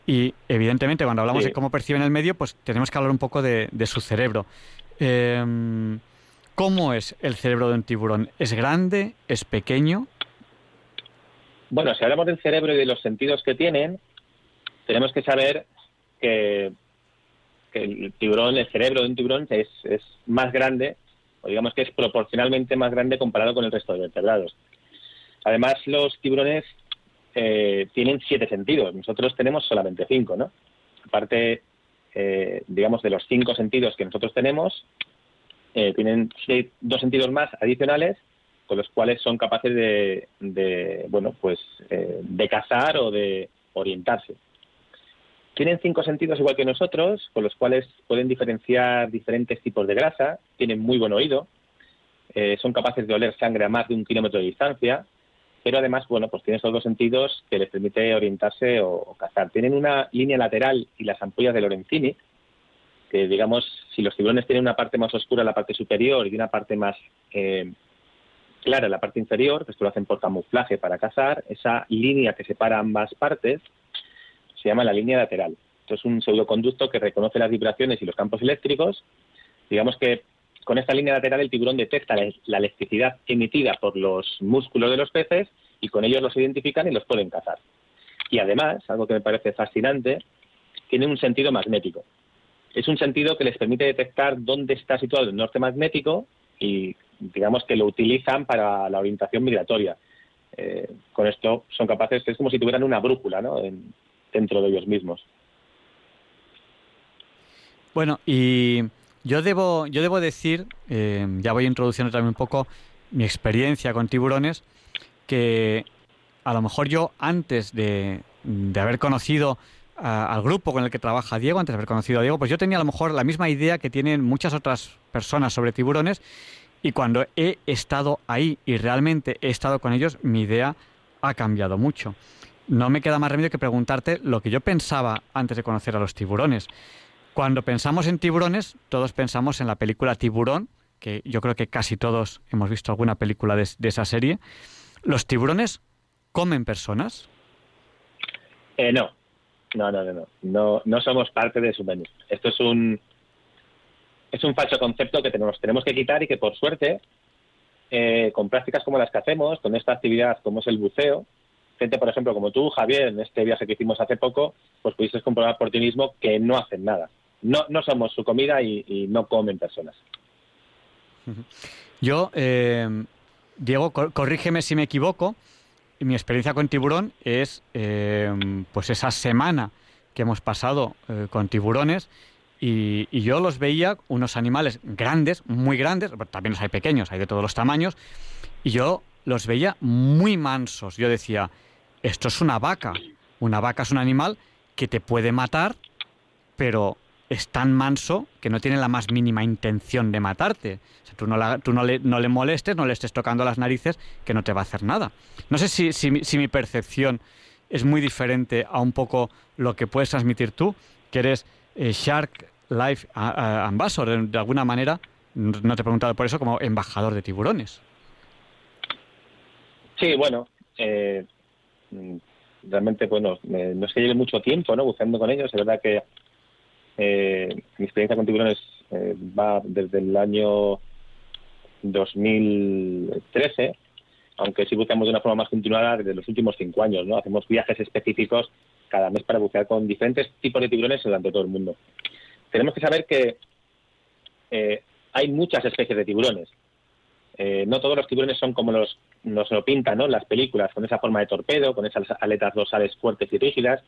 Y evidentemente cuando hablamos de cómo perciben el medio, pues tenemos que hablar un poco de, su cerebro. Em, ¿Cómo es el cerebro de un tiburón? ¿Es grande? ¿Es pequeño? Bueno, si hablamos del cerebro y de los sentidos que tienen, tenemos que saber que, el tiburón, el cerebro de un tiburón es, más grande, o digamos que es proporcionalmente más grande comparado con el resto de vertebrados. Además, los tiburones eh, tienen siete sentidos, nosotros tenemos solamente cinco, ¿no? Aparte, eh, digamos, de los cinco sentidos que nosotros tenemos, eh, tienen dos sentidos más adicionales con los cuales son capaces de, bueno, pues de cazar o de orientarse. Tienen cinco sentidos igual que nosotros, con los cuales pueden diferenciar diferentes tipos de grasa, tienen muy buen oído, eh, son capaces de oler sangre a más de un kilómetro de distancia, pero además, bueno, pues tienen esos dos sentidos que les permite orientarse o, cazar. Tienen una línea lateral y las ampollas de Lorenzini, que digamos, si los tiburones tienen una parte más oscura en la parte superior y una parte más eh, clara la parte inferior, que esto lo hacen por camuflaje para cazar, esa línea que separa ambas partes se llama la línea lateral. Esto es un pseudoconducto que reconoce las vibraciones y los campos eléctricos. Digamos que con esta línea lateral el tiburón detecta la electricidad emitida por los músculos de los peces y con ellos los identifican y los pueden cazar. Y además, algo que me parece fascinante, tiene un sentido magnético. Es un sentido que les permite detectar dónde está situado el norte magnético y digamos que lo utilizan para la orientación migratoria. Eh, con esto son capaces, es como si tuvieran una brújula ¿no? dentro de ellos mismos. Bueno, y yo debo, yo debo decir, eh, ya voy introduciendo también un poco mi experiencia con tiburones, que a lo mejor yo antes de, haber conocido al grupo con el que trabaja Diego, antes de haber conocido a Diego, pues yo tenía a lo mejor la misma idea que tienen muchas otras personas sobre tiburones y cuando he estado ahí y realmente he estado con ellos, mi idea ha cambiado mucho no me queda más remedio que preguntarte lo que yo pensaba antes de conocer a los tiburones. Cuando pensamos en tiburones, todos pensamos en la película Tiburón, que yo creo que casi todos hemos visto alguna película de, esa serie. ¿Los tiburones comen personas? Eh, no. No, no, no, no, no. somos parte de su menú. Esto es un es un falso concepto que tenemos, tenemos que quitar y que por suerte, eh, con prácticas como las que hacemos, con esta actividad como es el buceo, gente, por ejemplo, como tú, Javier, en este viaje que hicimos hace poco, pues pudiste comprobar por ti mismo que no hacen nada. No, no somos su comida y, no comen personas. Yo, eh, Diego, corrígeme si me equivoco. Mi experiencia con tiburón es eh, pues esa semana que hemos pasado eh, con tiburones y, y, yo los veía unos animales grandes, muy grandes, también los hay pequeños, hay de todos los tamaños, y yo los veía muy mansos. Yo decía, esto es una vaca. Una vaca es un animal que te puede matar, pero es tan manso que no tiene la más mínima intención de matarte. O sea, tú, no, tú no, le, molestes, no le estés tocando las narices, que no te va a hacer nada. No sé si, si, mi percepción es muy diferente a un poco lo que puedes transmitir tú, que eres eh, Shark Life Ambassador, de, alguna manera, no te he preguntado por eso, como embajador de tiburones. Sí, bueno, eh, Mm, realmente, bueno, no es que lleve mucho tiempo, ¿no? Buceando con ellos. Es verdad que mi experiencia con tiburones va desde el año 2013, aunque sí buceamos de una forma más continuada desde los últimos cinco años, ¿no? Hacemos viajes específicos cada mes para bucear con diferentes tipos de tiburones durante todo el mundo. Tenemos que saber que eh, hay muchas especies de tiburones. Eh, no todos los tiburones son como los, nos lo pintan ¿no? las películas, con esa forma de torpedo, con esas aletas dorsales fuertes y rígidas.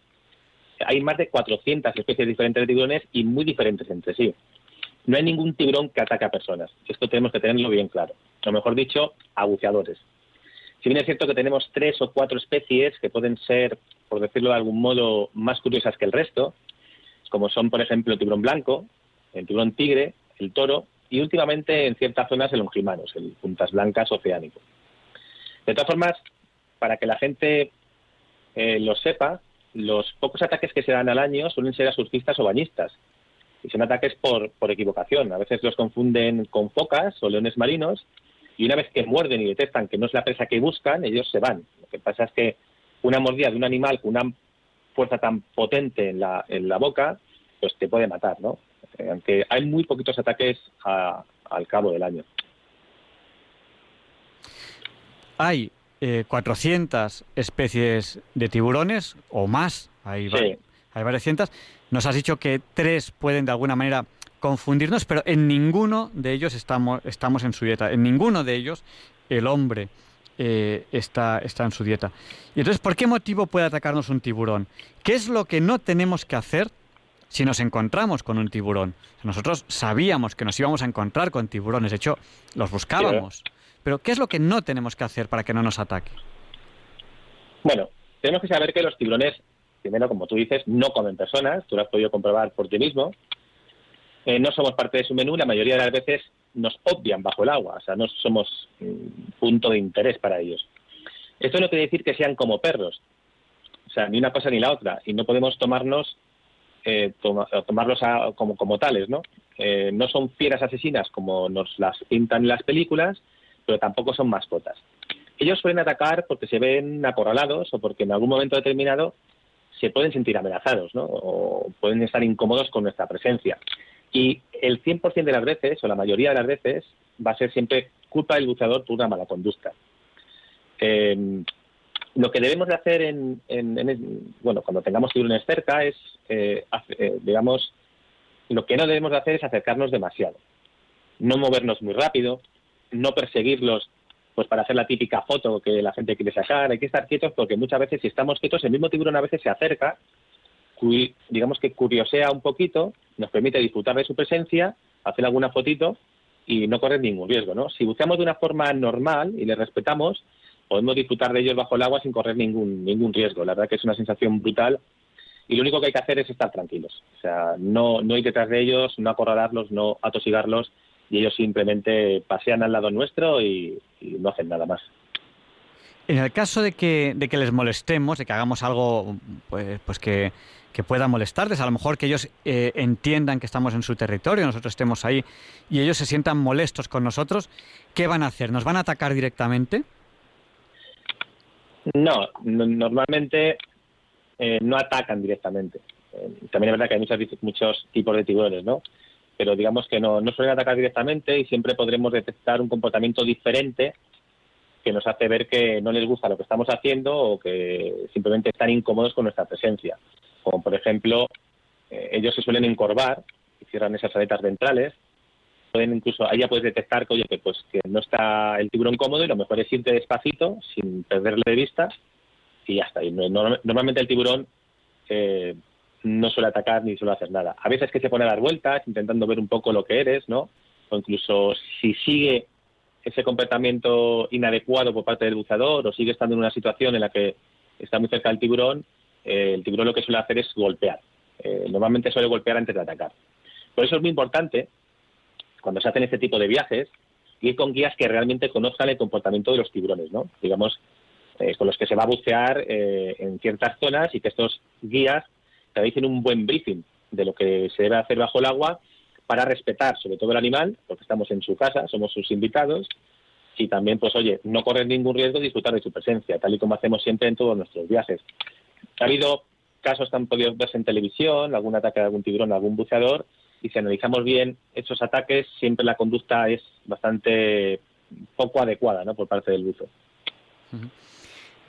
Hay más de 400 especies diferentes de tiburones y muy diferentes entre sí. No hay ningún tiburón que ataque a personas. Esto tenemos que tenerlo bien claro. O mejor dicho, a. Si bien es cierto que tenemos tres o cuatro especies que pueden ser, por decirlo de algún modo, más curiosas que el resto, como son, por ejemplo, el tiburón blanco, el tiburón tigre, el toro y últimamente en ciertas zonas el longimanos, el puntas blancas oceánico. De todas formas, para que la gente eh, lo sepa, los pocos ataques que se dan al año suelen ser a surfistas o bañistas. Y son ataques por, por equivocación. A veces los confunden con focas o leones marinos y una vez que muerden y detectan que no es la presa que buscan, ellos se van. Lo que pasa es que una mordida de un animal con una fuerza tan potente en la, en la boca, pues te puede matar, ¿no? Eh, aunque hay muy poquitos ataques al cabo del año. Hay 400 eh, especies de tiburones o más, hay, hay varias cientos. Nos has dicho que tres pueden de alguna manera confundirnos, pero en ninguno de ellos estamos, estamos en su dieta. En ninguno de ellos el hombre eh, está, está en su dieta. Y entonces, ¿por qué motivo puede atacarnos un tiburón? ¿Qué es lo que no tenemos que hacer si nos encontramos con un tiburón? Nosotros sabíamos que nos íbamos a encontrar con tiburones, de hecho, los buscábamos. Pero, ¿qué es lo que no tenemos que hacer para que no nos ataque? Bueno, tenemos que saber que los tiburones, primero, como tú dices, no comen personas, tú lo has podido comprobar por ti mismo, eh, no somos parte de su menú, la mayoría de las veces nos obvian bajo el agua, o sea, no somos mm, punto de interés para ellos. Esto no quiere decir que sean como perros, o sea, ni una cosa ni la otra, y no podemos tomarnos eh, tomarlos como, como tales, ¿no? Eh, no son fieras asesinas como nos las pintan en las películas, pero tampoco son mascotas. Ellos suelen atacar porque se ven acorralados o porque en algún momento determinado se pueden sentir amenazados, ¿no? O pueden estar incómodos con nuestra presencia. Y el 100% de las veces, o la mayoría de las veces, va a ser siempre culpa del buceador por una mala conducta. Em, lo que debemos de hacer en, bueno, cuando tengamos tiburones cerca es, eh, eh, digamos, lo que no debemos de hacer es acercarnos demasiado. No movernos muy rápido, no perseguirlos pues para hacer la típica foto que la gente quiere sacar. Hay que estar quietos porque muchas veces si estamos quietos, el mismo tiburón a veces se acerca digamos que curiosea un poquito, nos permite disfrutar de su presencia, hacer alguna fotito y no correr ningún riesgo, ¿no? Si buceamos de una forma normal y le respetamos, podemos disfrutar de ellos bajo el agua sin correr ningún ningún riesgo. La verdad que es una sensación brutal y lo único que hay que hacer es estar tranquilos. O sea, no, no ir detrás de ellos, no acorralarlos, no atosigarlos y ellos simplemente pasean al lado nuestro y no hacen nada más. En el caso de que, de que les molestemos, de que hagamos algo pues, pues que, pueda molestarles, a lo mejor que ellos eh, entiendan que estamos en su territorio, nosotros estemos ahí y ellos se sientan molestos con nosotros, ¿qué van a hacer? ¿Nos van a atacar directamente? No, normalmente eh, no atacan directamente. Eh, también es verdad que hay muchos, muchos tipos de tiburones, ¿no? Pero digamos que no, suelen atacar directamente y siempre podremos detectar un comportamiento diferente que nos hace ver que no les gusta lo que estamos haciendo o que simplemente están incómodos con nuestra presencia. Como por ejemplo, eh, ellos se suelen encorvar y cierran esas aletas ventrales. Pueden incluso, ahí ya puedes detectar que, oye, que, pues, que no está el tiburón cómodo y lo mejor es irte despacito, sin perderle de vista, y ya está. Y normalmente el tiburón eh, no suele atacar ni suele hacer nada. A veces que se pone a dar vueltas, intentando ver un poco lo que eres, ¿no? O incluso si sigue ese comportamiento inadecuado por parte del buceador o sigue estando en una situación en la que está muy cerca del tiburón, eh, el tiburón lo que suele hacer es golpear. Eh, normalmente suele golpear antes de atacar. Por eso es muy importante, cuando se hacen este tipo de viajes, ir con guías que realmente conozcan el comportamiento de los tiburones, ¿no? Digamos, eh, con los que se va a bucear en ciertas zonas y que estos guías te dicen un buen briefing de lo que se debe hacer bajo el agua para respetar sobre todo el animal, porque estamos en su casa, somos sus invitados, y también, pues oye, no correr ningún riesgo, disfrutar de su presencia, tal y como hacemos siempre en todos nuestros viajes. Ha habido casos que han podido verse en televisión, algún ataque de algún tiburón, algún buceador, y si analizamos bien esos ataques, siempre la conducta es bastante poco adecuada ¿no? por parte del buzo.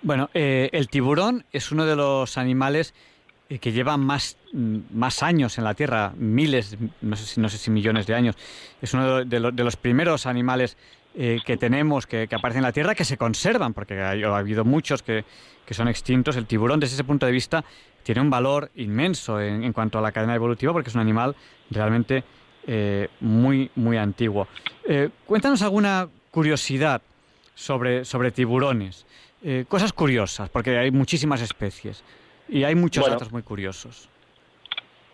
Bueno, eh, el tiburón es uno de los animales que llevan más, más años en la Tierra, miles, no sé, si, no sé si millones de años. Es uno de, los primeros animales eh, que tenemos que, aparecen en la Tierra que se conservan, porque ha, habido muchos que, son extintos. El tiburón, desde ese punto de vista, tiene un valor inmenso en, cuanto a la cadena evolutiva, porque es un animal realmente muy, muy antiguo. cuéntanos alguna curiosidad sobre, sobre tiburones. Eh, cosas curiosas, porque hay muchísimas especies y hay muchos datos muy curiosos.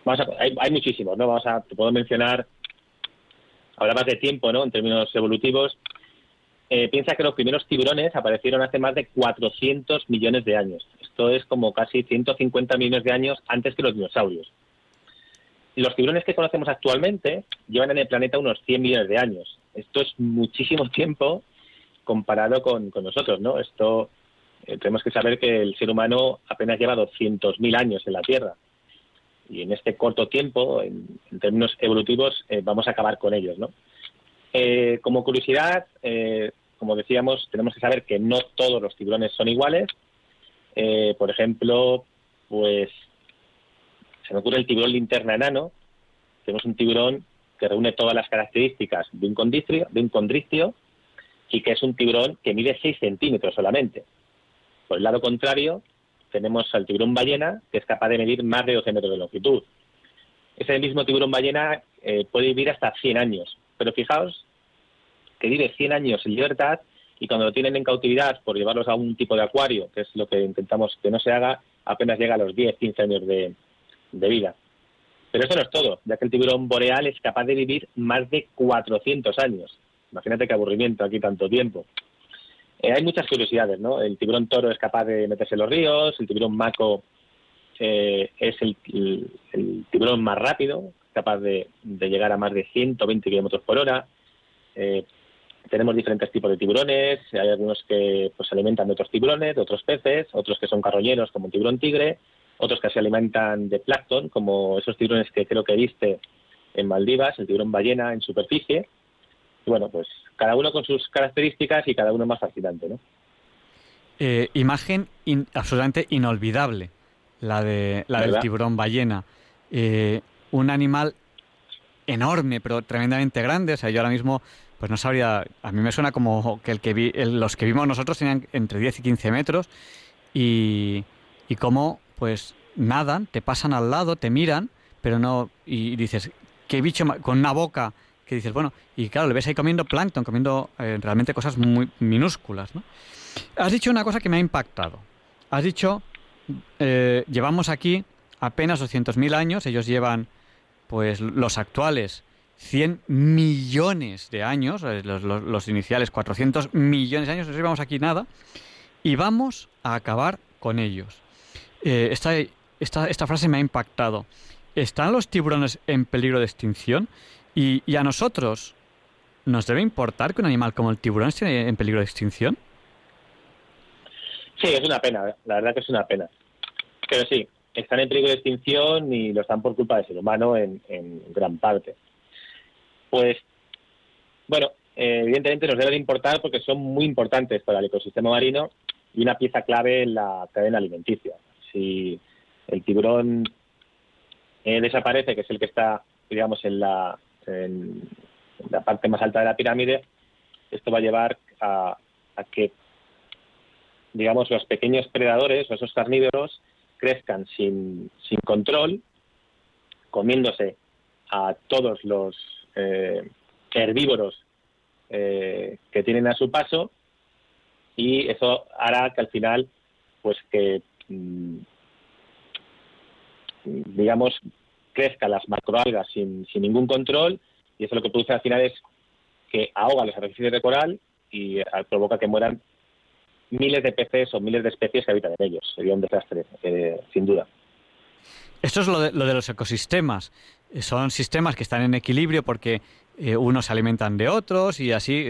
hay, muchísimos, ¿no? Vamos a, te puedo mencionar, hablabas de tiempo, ¿no? En términos evolutivos. Eh, piensa que los primeros tiburones aparecieron hace más de 400 millones de años. Esto es como casi 150 millones de años antes que los dinosaurios. Los tiburones que conocemos actualmente llevan en el planeta unos 100 millones de años. Esto es muchísimo <laughs> tiempo comparado con, nosotros, ¿no? Esto eh, tenemos que saber que el ser humano apenas lleva 200.000 años en la Tierra y en este corto tiempo, en, términos evolutivos, eh, vamos a acabar con ellos, ¿no? Eh, como curiosidad, como decíamos, tenemos que saber que no todos los tiburones son iguales. por ejemplo, pues se me ocurre el tiburón linterna enano. Tenemos un tiburón que reúne todas las características de un condristio, de un condristio y que es un tiburón que mide 6 centímetros solamente. Por el lado contrario, tenemos al tiburón ballena, que es capaz de medir más de 12 metros de longitud. Ese mismo tiburón ballena eh, puede vivir hasta 100 años, pero fijaos que vive 100 años en libertad y cuando lo tienen en cautividad por llevarlos a un tipo de acuario, que es lo que intentamos que no se haga, apenas llega a los 10, 15 años de, de vida. Pero eso no es todo, ya que el tiburón boreal es capaz de vivir más de 400 años. Imagínate qué aburrimiento aquí tanto tiempo. Eh, hay muchas curiosidades, ¿no? El tiburón toro es capaz de meterse en los ríos, el tiburón maco eh, es el, tiburón más rápido, capaz de, llegar a más de 120 kilómetros por hora. Eh, tenemos diferentes tipos de tiburones, hay algunos que pues, se alimentan de otros tiburones, de otros peces, otros que son carroñeros como un tiburón tigre, otros que se alimentan de plancton, como esos tiburones que creo que viste en Maldivas, el tiburón ballena en superficie, bueno, pues cada uno con sus características y cada uno más fascinante, ¿no? Eh, imagen absolutamente inolvidable, la, de, la del tiburón ballena. Eh, un animal enorme, pero tremendamente grande. O sea, yo ahora mismo, pues no sabría. A mí me suena como que el que vi, los que vimos nosotros tenían entre 10 y 15 metros y, y cómo, pues nadan, te pasan al lado, te miran, pero no. Y dices, qué bicho con una boca que dices, bueno, y claro, le ves ahí comiendo plancton, comiendo eh, realmente cosas muy minúsculas, ¿no? Has dicho una cosa que me ha impactado. Has dicho, eh, llevamos aquí apenas 200.000 años, ellos llevan, pues los actuales, 100 millones de años, eh, los, iniciales 400 millones de años, no llevamos aquí nada, y vamos a acabar con ellos. esta, esta, esta frase me ha impactado. ¿Están los tiburones en peligro de extinción? ¿Y, a nosotros nos debe importar que un animal como el tiburón esté en peligro de extinción? Sí, es una pena, la verdad que es una pena. Pero sí, están en peligro de extinción y lo están por culpa del ser humano en, gran parte. Pues, bueno, eh, evidentemente nos debe de importar porque son muy importantes para el ecosistema marino y una pieza clave en la cadena alimenticia. Si el tiburón eh, desaparece, que es el que está, digamos, en la, en la parte más alta de la pirámide, esto va a llevar a, que, digamos, los pequeños predadores o esos carnívoros crezcan sin, sin control, comiéndose a todos los eh, herbívoros eh, que tienen a su paso y eso hará que al final, pues que, mm, digamos, crezcan las macroalgas sin, sin ningún control y eso lo que produce al final es que ahoga los arrecifes de coral y eh, provoca que mueran miles de peces o miles de especies que habitan en ellos. Sería un desastre, eh, sin duda. Esto es lo de, lo de, los ecosistemas. Son sistemas que están en equilibrio porque eh, unos se alimentan de otros y así,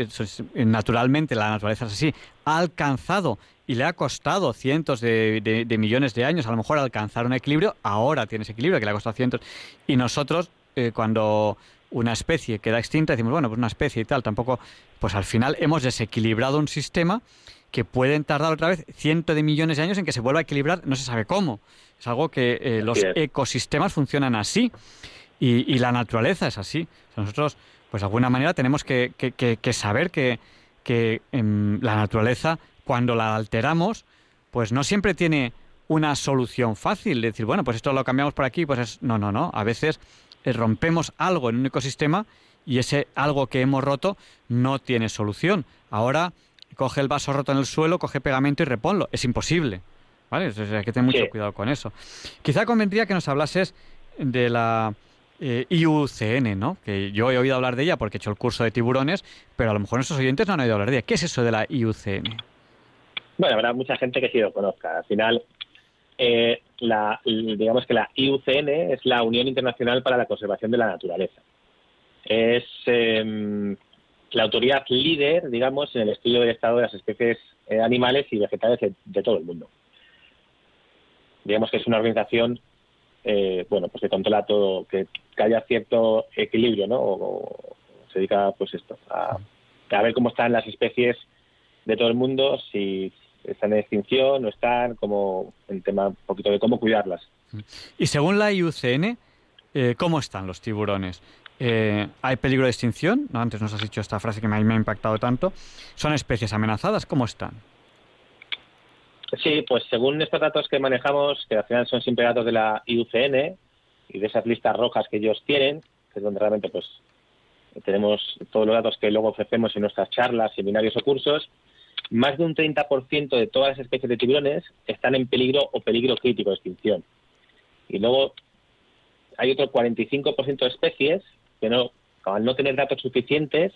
naturalmente, la naturaleza es así. Ha alcanzado y le ha costado cientos de, millones de años a lo mejor alcanzar un equilibrio, ahora tiene ese equilibrio que le ha costado cientos. Y nosotros, eh, cuando una especie queda extinta, decimos, bueno, pues una especie y tal, tampoco, pues al final hemos desequilibrado un sistema que pueden tardar otra vez cientos de millones de años en que se vuelva a equilibrar, no se sabe cómo. Es algo que eh, los ecosistemas funcionan así y, la naturaleza es así. nosotros, pues de alguna manera tenemos que, saber que, em, la naturaleza, cuando la alteramos, pues no siempre tiene una solución fácil. De decir, bueno, pues esto lo cambiamos por aquí, pues es... No, no, no. A veces eh, rompemos algo en un ecosistema y ese algo que hemos roto no tiene solución. Ahora coge el vaso roto en el suelo, coge pegamento y reponlo. Es imposible. ¿Vale? hay que tener mucho cuidado con eso. Quizá convendría que nos hablases de la eh, IUCN, ¿no? Que yo he oído hablar de ella porque he hecho el curso de tiburones, pero a lo mejor nuestros oyentes no han oído hablar de ella. ¿Qué es eso de la IUCN? Bueno, habrá mucha gente que sí lo conozca. Al final, eh, la, digamos que la IUCN es la Unión Internacional para la Conservación de la Naturaleza. Es em, la autoridad líder, digamos, en el estudio del estado de las especies eh, animales y vegetales de, todo el mundo. Digamos que es una organización, eh, bueno, pues que controla todo, que, haya cierto equilibrio, ¿no? O, se dedica, pues esto, a, a, ver cómo están las especies de todo el mundo, si están en extinción, no están, como el tema un poquito de cómo cuidarlas. Y según la IUCN, eh, ¿cómo están los tiburones? Eh, ¿Hay peligro de extinción? ¿No? Antes nos has dicho esta frase que me, me ha impactado tanto. ¿Son especies amenazadas? ¿Cómo están? Sí, pues según estos datos que manejamos, que al final son siempre datos de la IUCN y de esas listas rojas que ellos tienen, que es donde realmente pues tenemos todos los datos que luego ofrecemos en nuestras charlas, seminarios o cursos, más de un 30% de todas las especies de tiburones están en peligro o peligro crítico de extinción. Y luego hay otro 45% de especies que no, al no tener datos suficientes,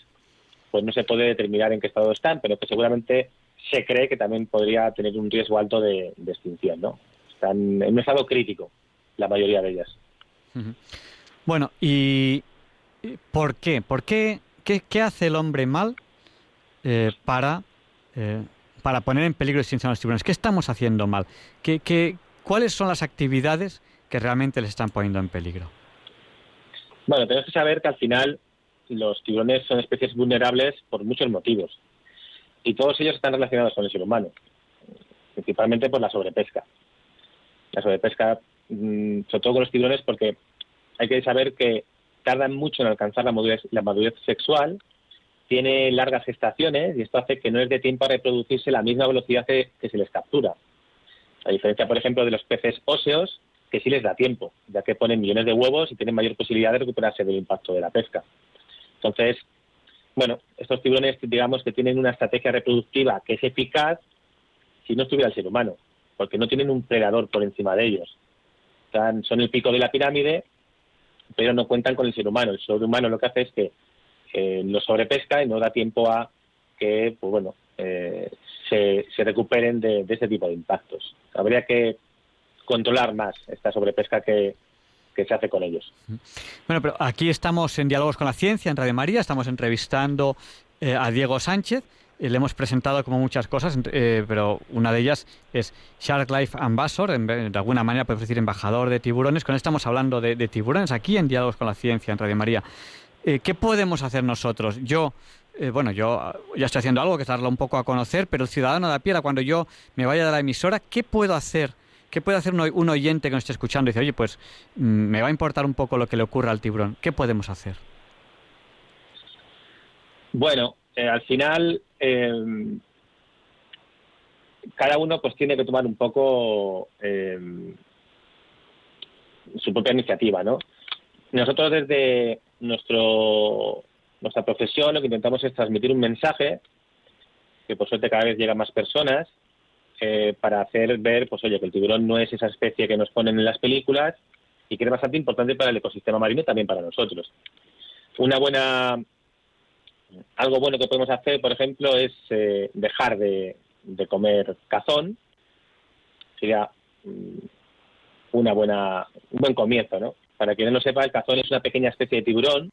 pues no se puede determinar en qué estado están, pero que seguramente se cree que también podría tener un riesgo alto de, extinción, ¿no? Están en un estado crítico, la mayoría de ellas. Bueno, ¿y por qué? ¿Por qué? ¿Qué, hace el hombre mal eh, para, eh, para poner en peligro extinción a los tiburones? ¿Qué estamos haciendo mal? ¿Qué, cuáles son las actividades que realmente les están poniendo en peligro? Bueno, tenemos que saber que al final los tiburones son especies vulnerables por muchos motivos y todos ellos están relacionados con el ser humano, principalmente por la sobrepesca. La sobrepesca, mm, sobre todo con los tiburones, porque hay que saber que tardan mucho en alcanzar la madurez sexual, tiene largas gestaciones y esto hace que no es de tiempo a reproducirse la misma velocidad que, que se les captura. A diferencia, por ejemplo, de los peces óseos, que sí les da tiempo, ya que ponen millones de huevos y tienen mayor posibilidad de recuperarse del impacto de la pesca. Entonces, bueno, estos tiburones, digamos que tienen una estrategia reproductiva que es eficaz si no estuviera el ser humano, porque no tienen un predador por encima de ellos. son el pico de la pirámide, pero no cuentan con el ser humano. El ser humano lo que hace es que eh, los sobrepesca y no da tiempo a que, pues bueno, eh, se, recuperen de, de, este tipo de impactos. Habría que controlar más esta sobrepesca que, se hace con ellos. Bueno, pero aquí estamos en Diálogos con la Ciencia, en Radio María, estamos entrevistando eh, a Diego Sánchez. le hemos presentado como muchas cosas, eh, pero una de ellas es Shark Life Ambassador, de alguna manera puede decir embajador de tiburones. Con él estamos hablando de, tiburones aquí en Diálogos con la Ciencia, en Radio María. Eh, ¿Qué podemos hacer nosotros? Yo, bueno, yo ya estoy haciendo algo que es un poco a conocer, pero el ciudadano de la piedra, cuando yo me vaya de la emisora, ¿qué puedo hacer? ¿Qué puede hacer un, oyente que nos esté escuchando y dice, oye, pues mm, me va a importar un poco lo que le ocurra al tiburón? ¿Qué podemos hacer? Bueno, eh, al final eh, cada uno pues tiene que tomar un poco eh, su propia iniciativa, ¿no? Nosotros desde nuestro nuestra profesión lo que intentamos es transmitir un mensaje que por suerte cada vez llega a más personas eh, para hacer ver, pues oye, que el tiburón no es esa especie que nos ponen en las películas y que es bastante importante para el ecosistema marino y también para nosotros. Una buena, algo bueno que podemos hacer, por ejemplo, es eh, dejar de, comer cazón. Sería mm, una buena, un buen comienzo, ¿no? Para quien no lo sepa, el cazón es una pequeña especie de tiburón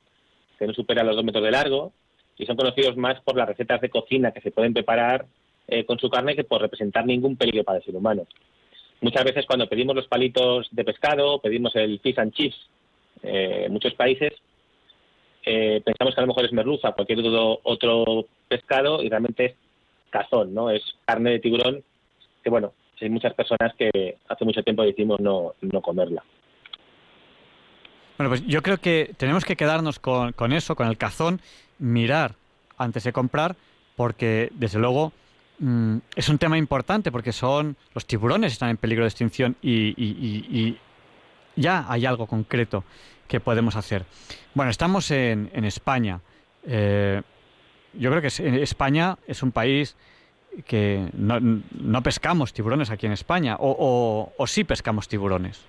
que no supera los dos metros de largo y son conocidos más por las recetas de cocina que se pueden preparar eh, con su carne que por representar ningún peligro para el ser humano. Muchas veces cuando pedimos los palitos de pescado, pedimos el fish and chips, eh, en muchos países eh, pensamos que a lo mejor es merluza, cualquier otro, otro pescado y realmente es cazón, ¿no? Es carne de tiburón que, bueno, hay muchas personas que hace mucho tiempo decimos no, no comerla. Bueno, pues yo creo que tenemos que quedarnos con, con eso, con el cazón, mirar antes de comprar, porque desde luego mm, es un tema importante, porque son los tiburones están en peligro de extinción y, ya hay algo concreto que podemos hacer. Bueno, estamos en, en España. Eh, yo creo que España es un país que no, no, pescamos tiburones aquí en España, o, o, sí pescamos tiburones.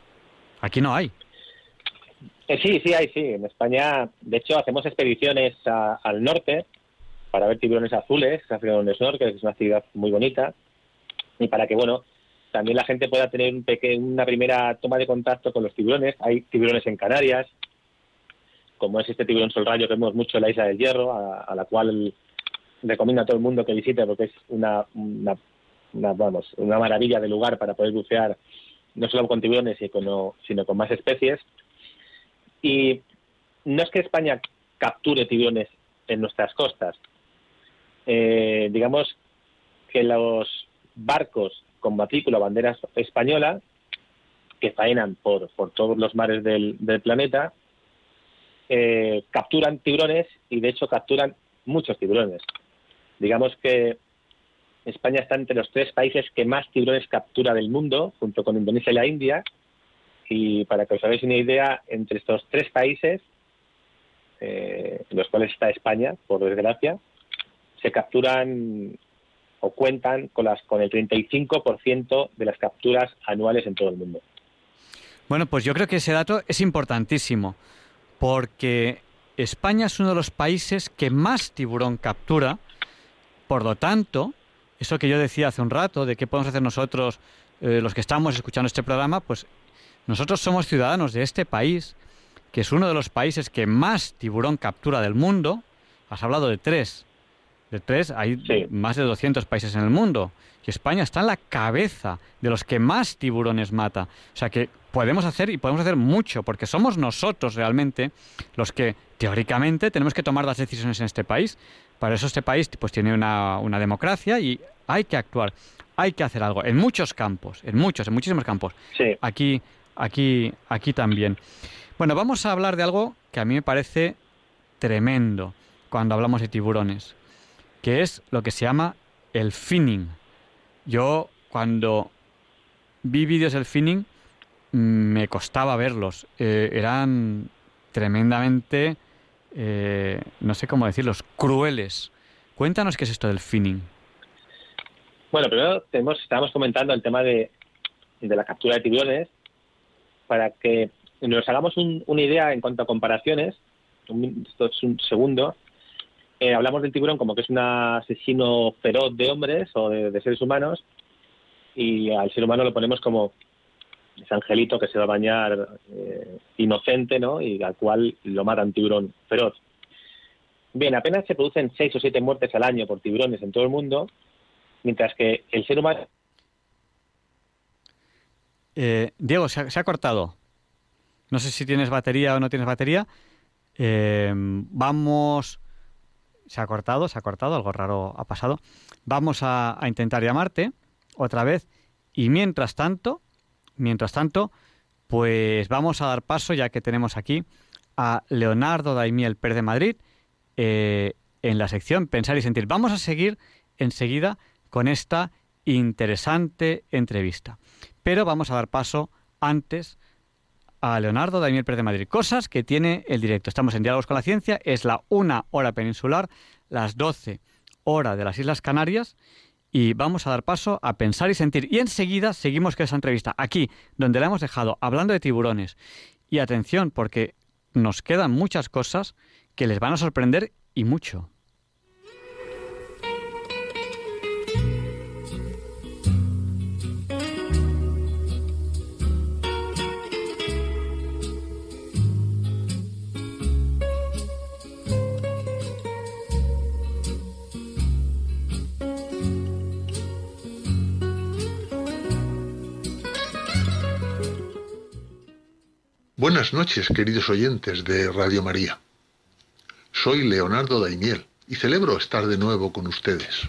Aquí no hay. Eh, sí, sí hay, sí. En España, de hecho, hacemos expediciones al norte para ver tiburones azules, un Snorkel, que es una actividad muy bonita, y para que, bueno, también la gente pueda tener un una primera toma de contacto con los tiburones. Hay tiburones en Canarias, como es este tiburón solrayo que vemos mucho en la Isla del Hierro, a, la cual recomiendo a todo el mundo que visite porque es una, una, vamos, una maravilla de lugar para poder bucear no solo con tiburones, sino con más especies. Y no es que España capture tiburones en nuestras costas. Eh, digamos que los barcos con matrícula bandera española que faenan por, por todos los mares del, del planeta eh, capturan tiburones y de hecho capturan muchos tiburones. Digamos que España está entre los tres países que más tiburones captura del mundo, junto con Indonesia y la India. Y para que os hagáis una idea, entre estos tres países, eh, los cuales está España, por desgracia, se capturan o cuentan con, las, con el 35% de las capturas anuales en todo el mundo. Bueno, pues yo creo que ese dato es importantísimo porque España es uno de los países que más tiburón captura, por lo tanto, eso que yo decía hace un rato, de qué podemos hacer nosotros, eh, los que estamos escuchando este programa, pues nosotros somos ciudadanos de este país, que es uno de los países que más tiburón captura del mundo. Has hablado de tres. De tres, hay más de 200 países en el mundo. Y España está en la cabeza de los que más tiburones mata. O sea que podemos hacer y podemos hacer mucho, porque somos nosotros realmente los que teóricamente tenemos que tomar las decisiones en este país. Para eso este país pues tiene una, democracia y hay que actuar, hay que hacer algo en muchos campos, en muchos, en muchísimos campos. Aquí, aquí, aquí también. Bueno, vamos a hablar de algo que a mí me parece tremendo cuando hablamos de tiburones, que es lo que se llama el finning. Yo cuando vi vídeos del finning me costaba verlos. Eh, eran tremendamente, eh, no sé cómo decirlos, crueles. Cuéntanos qué es esto del finning. Bueno, primero tenemos, estábamos comentando el tema de, de la captura de tiburones para que nos hagamos una idea en cuanto a comparaciones. esto es un segundo. Eh, hablamos del tiburón como que es un asesino feroz de hombres o de seres humanos y al ser humano lo ponemos como ese angelito que se va a bañar eh, inocente, ¿no? Y al cual lo mata un tiburón feroz. Bien, apenas se producen seis o siete muertes al año por tiburones en todo el mundo, mientras que el ser humano... Eh, Diego, se ha, cortado. No sé si tienes batería o no tienes batería. Eh, vamos... Se ha cortado, se ha cortado, algo raro ha pasado. Vamos a intentar llamarte otra vez. Y mientras tanto, Mientras tanto, pues vamos a dar paso, ya que tenemos aquí a Leonardo Daimiel Pérez de Madrid eh, en la sección Pensar y Sentir. Vamos a seguir enseguida con esta interesante entrevista. Pero vamos a dar paso antes a Leonardo Daimiel Pérez de Madrid. Cosas que tiene el directo. Estamos en Diálogos con la Ciencia, es la una hora peninsular, las 12 hora de las Islas Canarias y vamos a dar paso a pensar y sentir. Y enseguida seguimos con esa entrevista, aquí, donde la hemos dejado, hablando de tiburones. Y atención, porque nos quedan muchas cosas que les van a sorprender y mucho. Buenas noches, queridos oyentes de Radio María. Soy Leonardo Daimiel y celebro estar de nuevo con ustedes.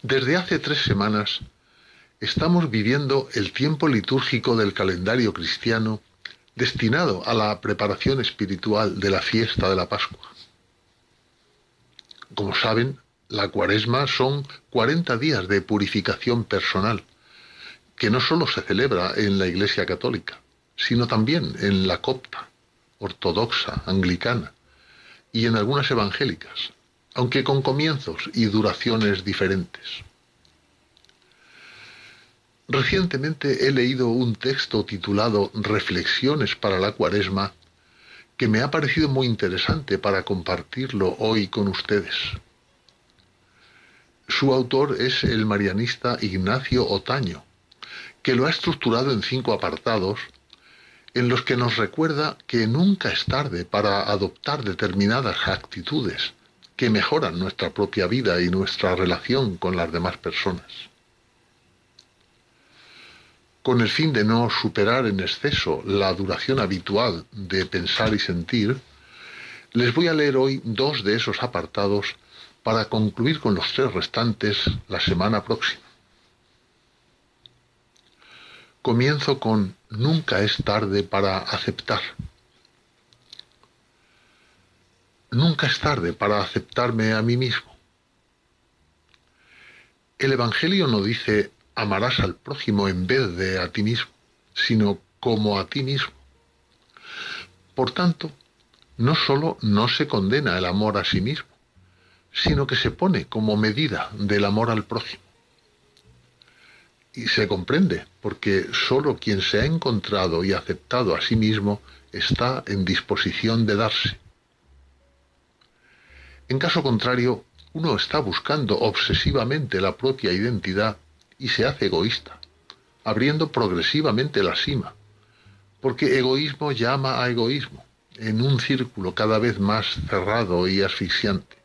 Desde hace tres semanas estamos viviendo el tiempo litúrgico del calendario cristiano destinado a la preparación espiritual de la fiesta de la Pascua. Como saben, la cuaresma son 40 días de purificación personal que no solo se celebra en la Iglesia Católica, sino también en la copta, ortodoxa, anglicana y en algunas evangélicas, aunque con comienzos y duraciones diferentes. Recientemente he leído un texto titulado Reflexiones para la Cuaresma que me ha parecido muy interesante para compartirlo hoy con ustedes. Su autor es el marianista Ignacio Otaño, que lo ha estructurado en cinco apartados en los que nos recuerda que nunca es tarde para adoptar determinadas actitudes que mejoran nuestra propia vida y nuestra relación con las demás personas. Con el fin de no superar en exceso la duración habitual de pensar y sentir, les voy a leer hoy dos de esos apartados para concluir con los tres restantes la semana próxima. Comienzo con Nunca es tarde para aceptar. Nunca es tarde para aceptarme a mí mismo. El Evangelio no dice amarás al prójimo en vez de a ti mismo, sino como a ti mismo. Por tanto, no sólo no se condena el amor a sí mismo, sino que se pone como medida del amor al prójimo. Y se comprende, porque sólo quien se ha encontrado y aceptado a sí mismo está en disposición de darse. En caso contrario, uno está buscando obsesivamente la propia identidad y se hace egoísta, abriendo progresivamente la cima, porque egoísmo llama a egoísmo, en un círculo cada vez más cerrado y asfixiante.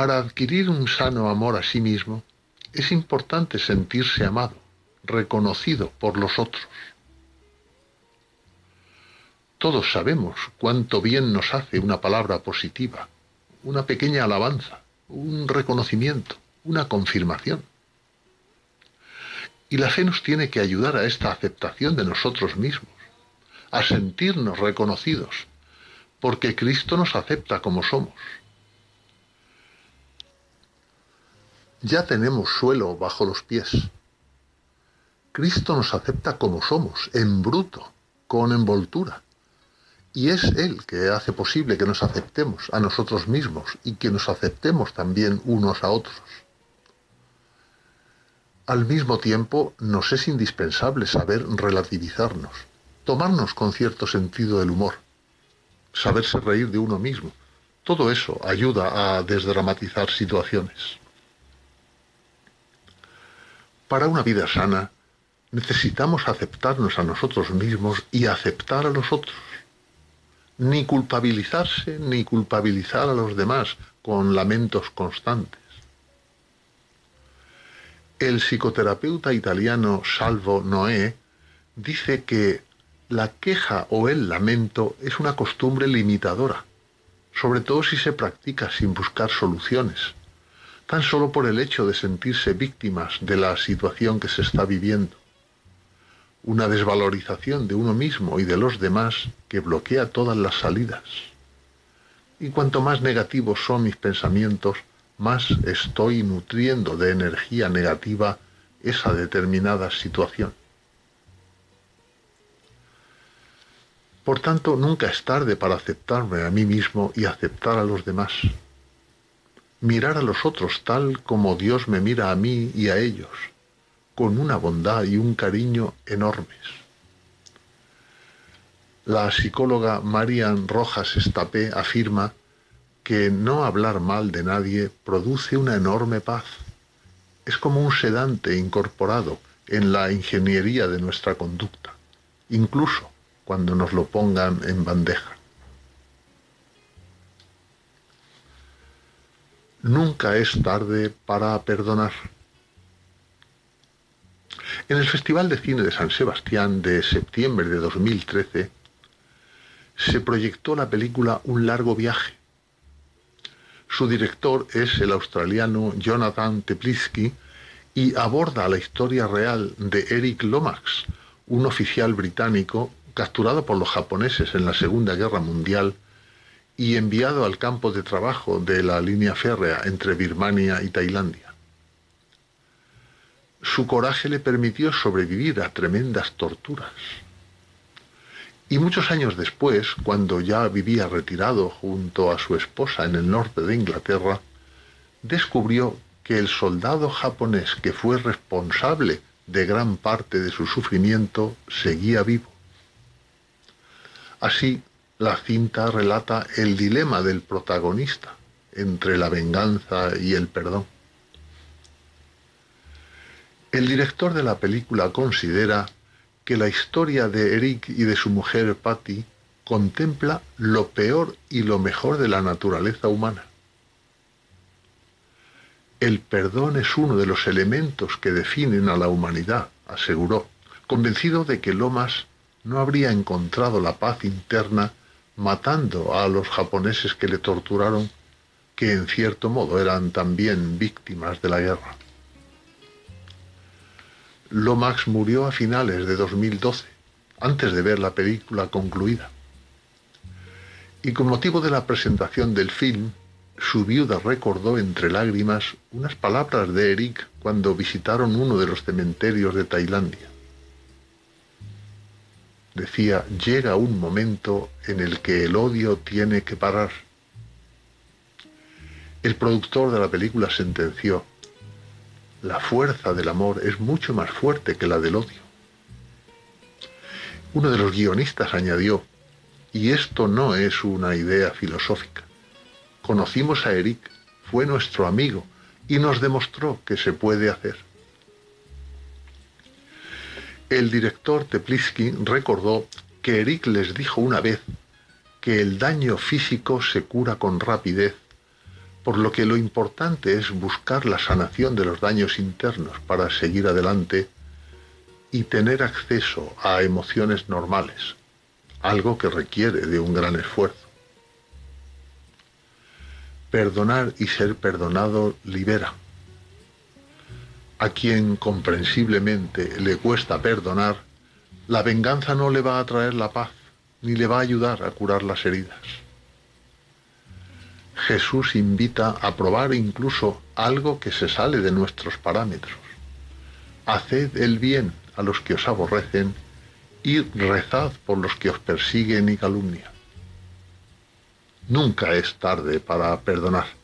Para adquirir un sano amor a sí mismo, es importante sentirse amado, reconocido por los otros. Todos sabemos cuánto bien nos hace una palabra positiva, una pequeña alabanza, un reconocimiento, una confirmación. Y la fe nos tiene que ayudar a esta aceptación de nosotros mismos, a sentirnos reconocidos, porque Cristo nos acepta como somos. Ya tenemos suelo bajo los pies. Cristo nos acepta como somos, en bruto, con envoltura. Y es Él que hace posible que nos aceptemos a nosotros mismos y que nos aceptemos también unos a otros. Al mismo tiempo, nos es indispensable saber relativizarnos, tomarnos con cierto sentido del humor, saberse reír de uno mismo. Todo eso ayuda a desdramatizar situaciones. Para una vida sana, necesitamos aceptarnos a nosotros mismos y aceptar a los otros. Ni culpabilizarse ni culpabilizar a los demás con lamentos constantes. El psicoterapeuta italiano Salvo Noé dice que la queja o el lamento es una costumbre limitadora, sobre todo si se practica sin buscar soluciones tan solo por el hecho de sentirse víctimas de la situación que se está viviendo. Una desvalorización de uno mismo y de los demás que bloquea todas las salidas. Y cuanto más negativos son mis pensamientos, más estoy nutriendo de energía negativa esa determinada situación. Por tanto, nunca es tarde para aceptarme a mí mismo y aceptar a los demás mirar a los otros tal como Dios me mira a mí y a ellos, con una bondad y un cariño enormes. La psicóloga Marian Rojas Estapé afirma que no hablar mal de nadie produce una enorme paz. Es como un sedante incorporado en la ingeniería de nuestra conducta, incluso cuando nos lo pongan en bandeja. Nunca es tarde para perdonar. En el Festival de Cine de San Sebastián de septiembre de 2013 se proyectó la película Un largo viaje. Su director es el australiano Jonathan Teplitzky y aborda la historia real de Eric Lomax, un oficial británico capturado por los japoneses en la Segunda Guerra Mundial y enviado al campo de trabajo de la línea férrea entre Birmania y Tailandia. Su coraje le permitió sobrevivir a tremendas torturas. Y muchos años después, cuando ya vivía retirado junto a su esposa en el norte de Inglaterra, descubrió que el soldado japonés que fue responsable de gran parte de su sufrimiento seguía vivo. Así, la cinta relata el dilema del protagonista entre la venganza y el perdón. El director de la película considera que la historia de Eric y de su mujer Patty contempla lo peor y lo mejor de la naturaleza humana. El perdón es uno de los elementos que definen a la humanidad, aseguró, convencido de que Lomas no habría encontrado la paz interna matando a los japoneses que le torturaron, que en cierto modo eran también víctimas de la guerra. Lomax murió a finales de 2012, antes de ver la película concluida. Y con motivo de la presentación del film, su viuda recordó entre lágrimas unas palabras de Eric cuando visitaron uno de los cementerios de Tailandia decía, llega un momento en el que el odio tiene que parar. El productor de la película sentenció, la fuerza del amor es mucho más fuerte que la del odio. Uno de los guionistas añadió, y esto no es una idea filosófica. Conocimos a Eric, fue nuestro amigo y nos demostró que se puede hacer. El director Teplitzky recordó que Eric les dijo una vez que el daño físico se cura con rapidez, por lo que lo importante es buscar la sanación de los daños internos para seguir adelante y tener acceso a emociones normales, algo que requiere de un gran esfuerzo. Perdonar y ser perdonado libera a quien comprensiblemente le cuesta perdonar, la venganza no le va a traer la paz, ni le va a ayudar a curar las heridas. Jesús invita a probar incluso algo que se sale de nuestros parámetros. Haced el bien a los que os aborrecen y rezad por los que os persiguen y calumnian. Nunca es tarde para perdonar.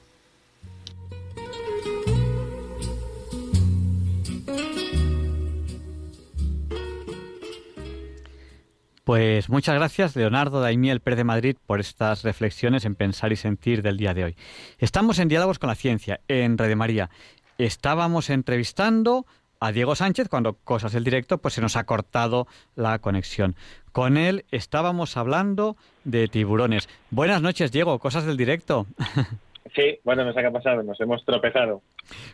Pues muchas gracias, Leonardo Daimiel Pérez de Madrid, por estas reflexiones en pensar y sentir del día de hoy. Estamos en Diálogos con la Ciencia, en Radio María. Estábamos entrevistando a Diego Sánchez cuando Cosas del Directo, pues se nos ha cortado la conexión. Con él estábamos hablando de tiburones. Buenas noches, Diego, Cosas del Directo. <laughs> Sí, bueno, nos ha pasado, nos hemos tropezado.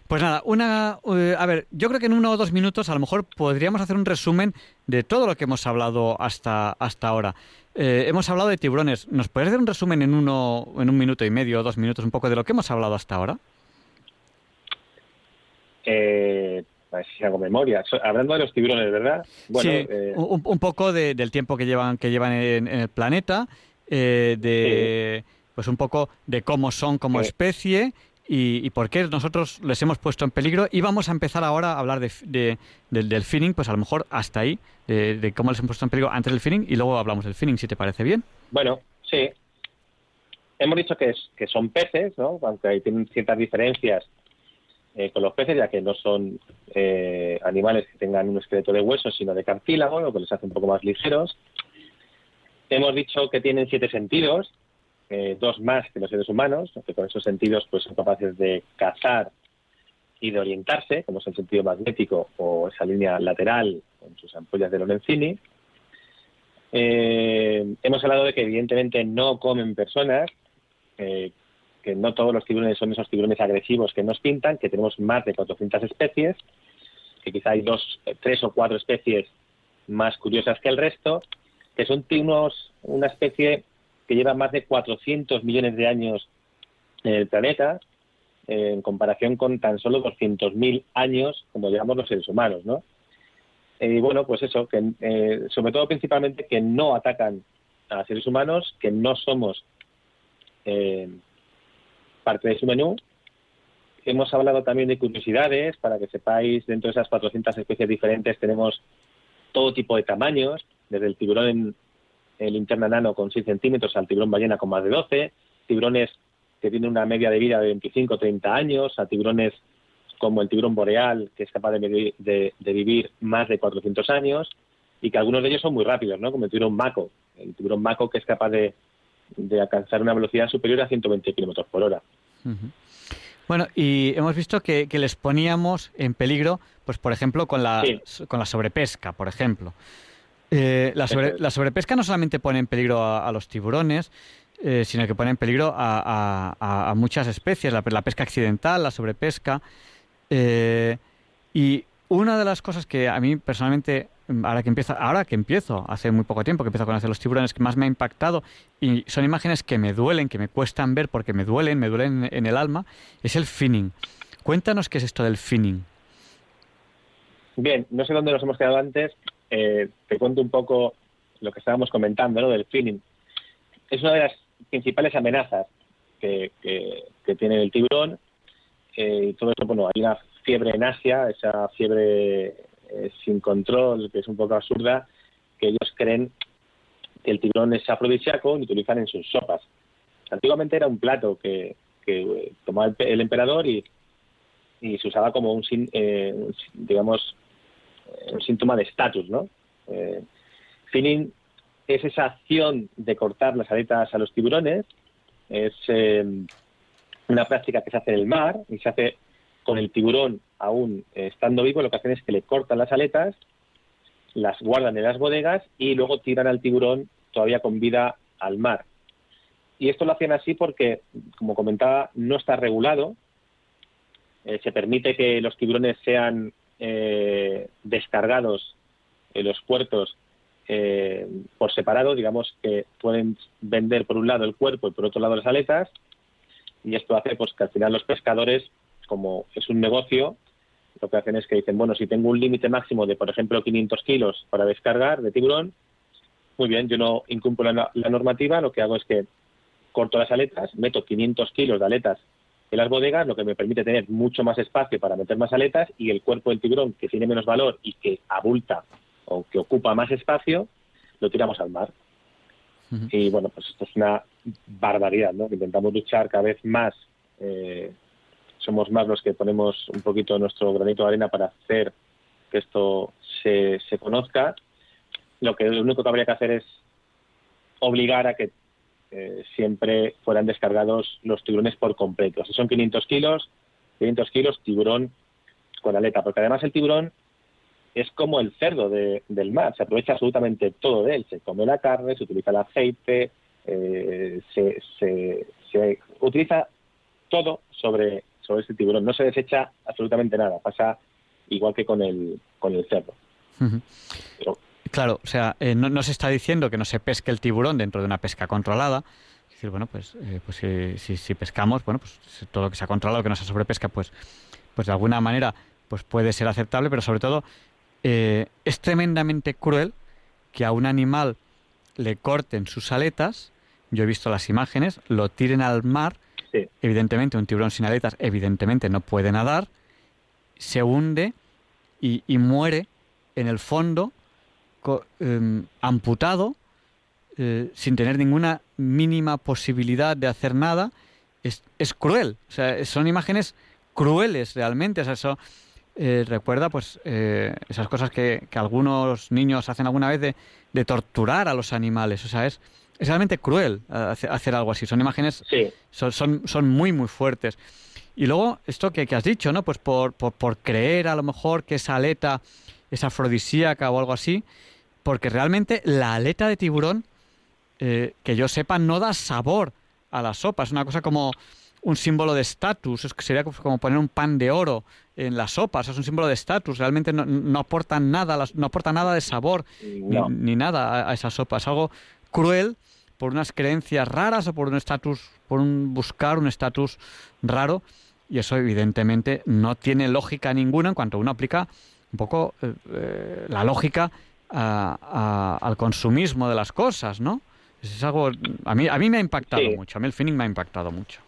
Pues nada, una, eh, a ver, yo creo que en uno o dos minutos a lo mejor podríamos hacer un resumen de todo lo que hemos hablado hasta, hasta ahora. Eh, hemos hablado de tiburones. ¿Nos puedes hacer un resumen en uno, en un minuto y medio o dos minutos, un poco de lo que hemos hablado hasta ahora? Eh, pues si hago memoria. Hablando de los tiburones, ¿verdad? sí, eh, un, poco del tiempo que llevan, que llevan en, el planeta, de pues un poco de cómo son como especie y, por qué nosotros les hemos puesto en peligro. Y vamos a empezar ahora a hablar de, del, del finning, pues a lo mejor hasta ahí, de, cómo les hemos puesto en peligro antes del finning y luego hablamos del finning, si te parece bien. Bueno, sí. Hemos dicho que, es, que son peces, ¿no? aunque tienen ciertas diferencias eh, con los peces, ya que no son eh, animales que tengan un esqueleto de huesos, sino de cartílago, lo que les hace un poco más ligeros. Hemos dicho que tienen siete sentidos, eh, dos más que los seres humanos, que con esos sentidos pues son capaces de cazar y de orientarse, como es el sentido magnético o esa línea lateral con sus ampollas de Lorenzini. Eh, hemos hablado de que evidentemente no comen personas, eh, que no todos los tiburones son esos tiburones agresivos que nos pintan, que tenemos más de 400 especies. que quizá hay dos, tres o cuatro especies más curiosas que el resto, que son unos, una especie que lleva más de 400 millones de años en el planeta, en comparación con tan solo 200.000 años como llevamos los seres humanos, ¿no? Y bueno, pues eso, que eh, sobre todo principalmente que no atacan a seres humanos, que no somos eh, parte de su menú. Hemos hablado también de curiosidades, para que sepáis, dentro de esas 400 especies diferentes tenemos todo tipo de tamaños, desde el tiburón el interna nano con 6 centímetros al tiburón ballena con más de 12, tiburones que tienen una media de vida de 25 o 30 años, a tiburones como el tiburón boreal, que es capaz de, de, vivir más de 400 años, y que algunos de ellos son muy rápidos, ¿no? como el tiburón maco, el tiburón maco que es capaz de, de alcanzar una velocidad superior a 120 kilómetros por hora. Bueno, y hemos visto que, les poníamos en peligro, pues por ejemplo, con la, con la sobrepesca, por ejemplo. Eh, <laughs> la, sobrepesca no solamente pone en peligro a, los tiburones, eh, sino que pone en peligro a, muchas especies, la, pesca accidental, la sobrepesca. Eh, y una de las cosas que a mí personalmente ahora que empiezo, ahora que empiezo, hace muy poco tiempo que empiezo a conocer los tiburones, que más me ha impactado, y son imágenes que me duelen, que me cuestan ver porque me duelen, me duelen en el alma, es el finning. Cuéntanos qué es esto del finning. Bien, no sé dónde nos hemos quedado antes, eh, te cuento un poco lo que estábamos comentando, ¿no? Del finning. Es una de las principales amenazas que, tiene el tiburón, eh, y todo eso, bueno, hay una fiebre en Asia, esa fiebre eh, sin control, que es un poco absurda, que ellos creen que el tiburón es afrodisíaco y utilizan en sus sopas. Antiguamente era un plato que, que tomaba el, emperador y, y, se usaba como un, eh, digamos, un síntoma de estatus, ¿no? Eh, finning es esa acción de cortar las aletas a los tiburones, es eh, una práctica que se hace en el mar y se hace con el tiburón aún estando vivo, lo que hacen es que le cortan las aletas, las guardan en las bodegas y luego tiran al tiburón todavía con vida al mar. Y esto lo hacían así porque, como comentaba, no está regulado. Eh, se permite que los tiburones sean eh, descargados en los puertos eh, por separado, digamos que pueden vender por un lado el cuerpo y por otro lado las aletas, y esto hace pues que al final los pescadores como es un negocio, lo que hacen es que dicen, bueno, si tengo un límite máximo de, por ejemplo, 500 kilos para descargar de tiburón, muy bien, yo no incumplo la, normativa, lo que hago es que corto las aletas, meto 500 kilos de aletas en las bodegas, lo que me permite tener mucho más espacio para meter más aletas y el cuerpo del tiburón, que tiene menos valor y que abulta o que ocupa más espacio, lo tiramos al mar. Y bueno, pues esto es una barbaridad, ¿no? Intentamos luchar cada vez más eh, somos más los que ponemos un poquito nuestro granito de arena para hacer que esto se, se conozca. Lo que lo único que habría que hacer es obligar a que eh, siempre fueran descargados los tiburones por completo. Si son 500 kilos, 500 kilos tiburón con aleta, porque además el tiburón es como el cerdo del mar, se aprovecha absolutamente todo de él, se come la carne, se utiliza el aceite, eh, se, se, se utiliza todo sobre, sobre este tiburón. No se desecha absolutamente nada, pasa igual que con el, con el cerdo. Claro, o sea, eh, no, se está diciendo que no se pesque el tiburón dentro de una pesca controlada. Es decir, bueno, pues, eh, pues si, si, pescamos, bueno, pues todo lo que sea controlado, que no sea sobrepesca, pues, pues de alguna manera pues puede ser aceptable, pero sobre todo eh, es tremendamente cruel que a un animal le corten sus aletas, yo he visto las imágenes, lo tiren al mar. Evidentemente, un tiburón sin aletas, evidentemente no puede nadar, se hunde y, muere en el fondo, em, amputado, eh, sin tener ninguna mínima posibilidad de hacer nada. Es, es cruel. O sea, son imágenes crueles realmente. O sea, eso eh, recuerda pues eh, esas cosas que, que, algunos niños hacen alguna vez de, de torturar a los animales. O sea, es es realmente cruel hacer algo así. Son imágenes, son, son, son, muy, muy fuertes. Y luego, esto que, que has dicho, ¿no? Pues por, por, creer a lo mejor que esa aleta es afrodisíaca o algo así, porque realmente la aleta de tiburón, eh, que yo sepa, no da sabor a la sopa. Es una cosa como, un símbolo de estatus, es que sería como poner un pan de oro en las sopas, es un símbolo de estatus, realmente no, no aporta nada, no aporta nada de sabor ni, nada a, esa sopa, es algo cruel por unas creencias raras o por un estatus, por un buscar un estatus raro y eso evidentemente no tiene lógica ninguna en cuanto uno aplica un poco eh, eh, la lógica al consumismo de las cosas, ¿no? Es algo a mí a mí me ha impactado mucho, a mí el feeling me ha impactado mucho.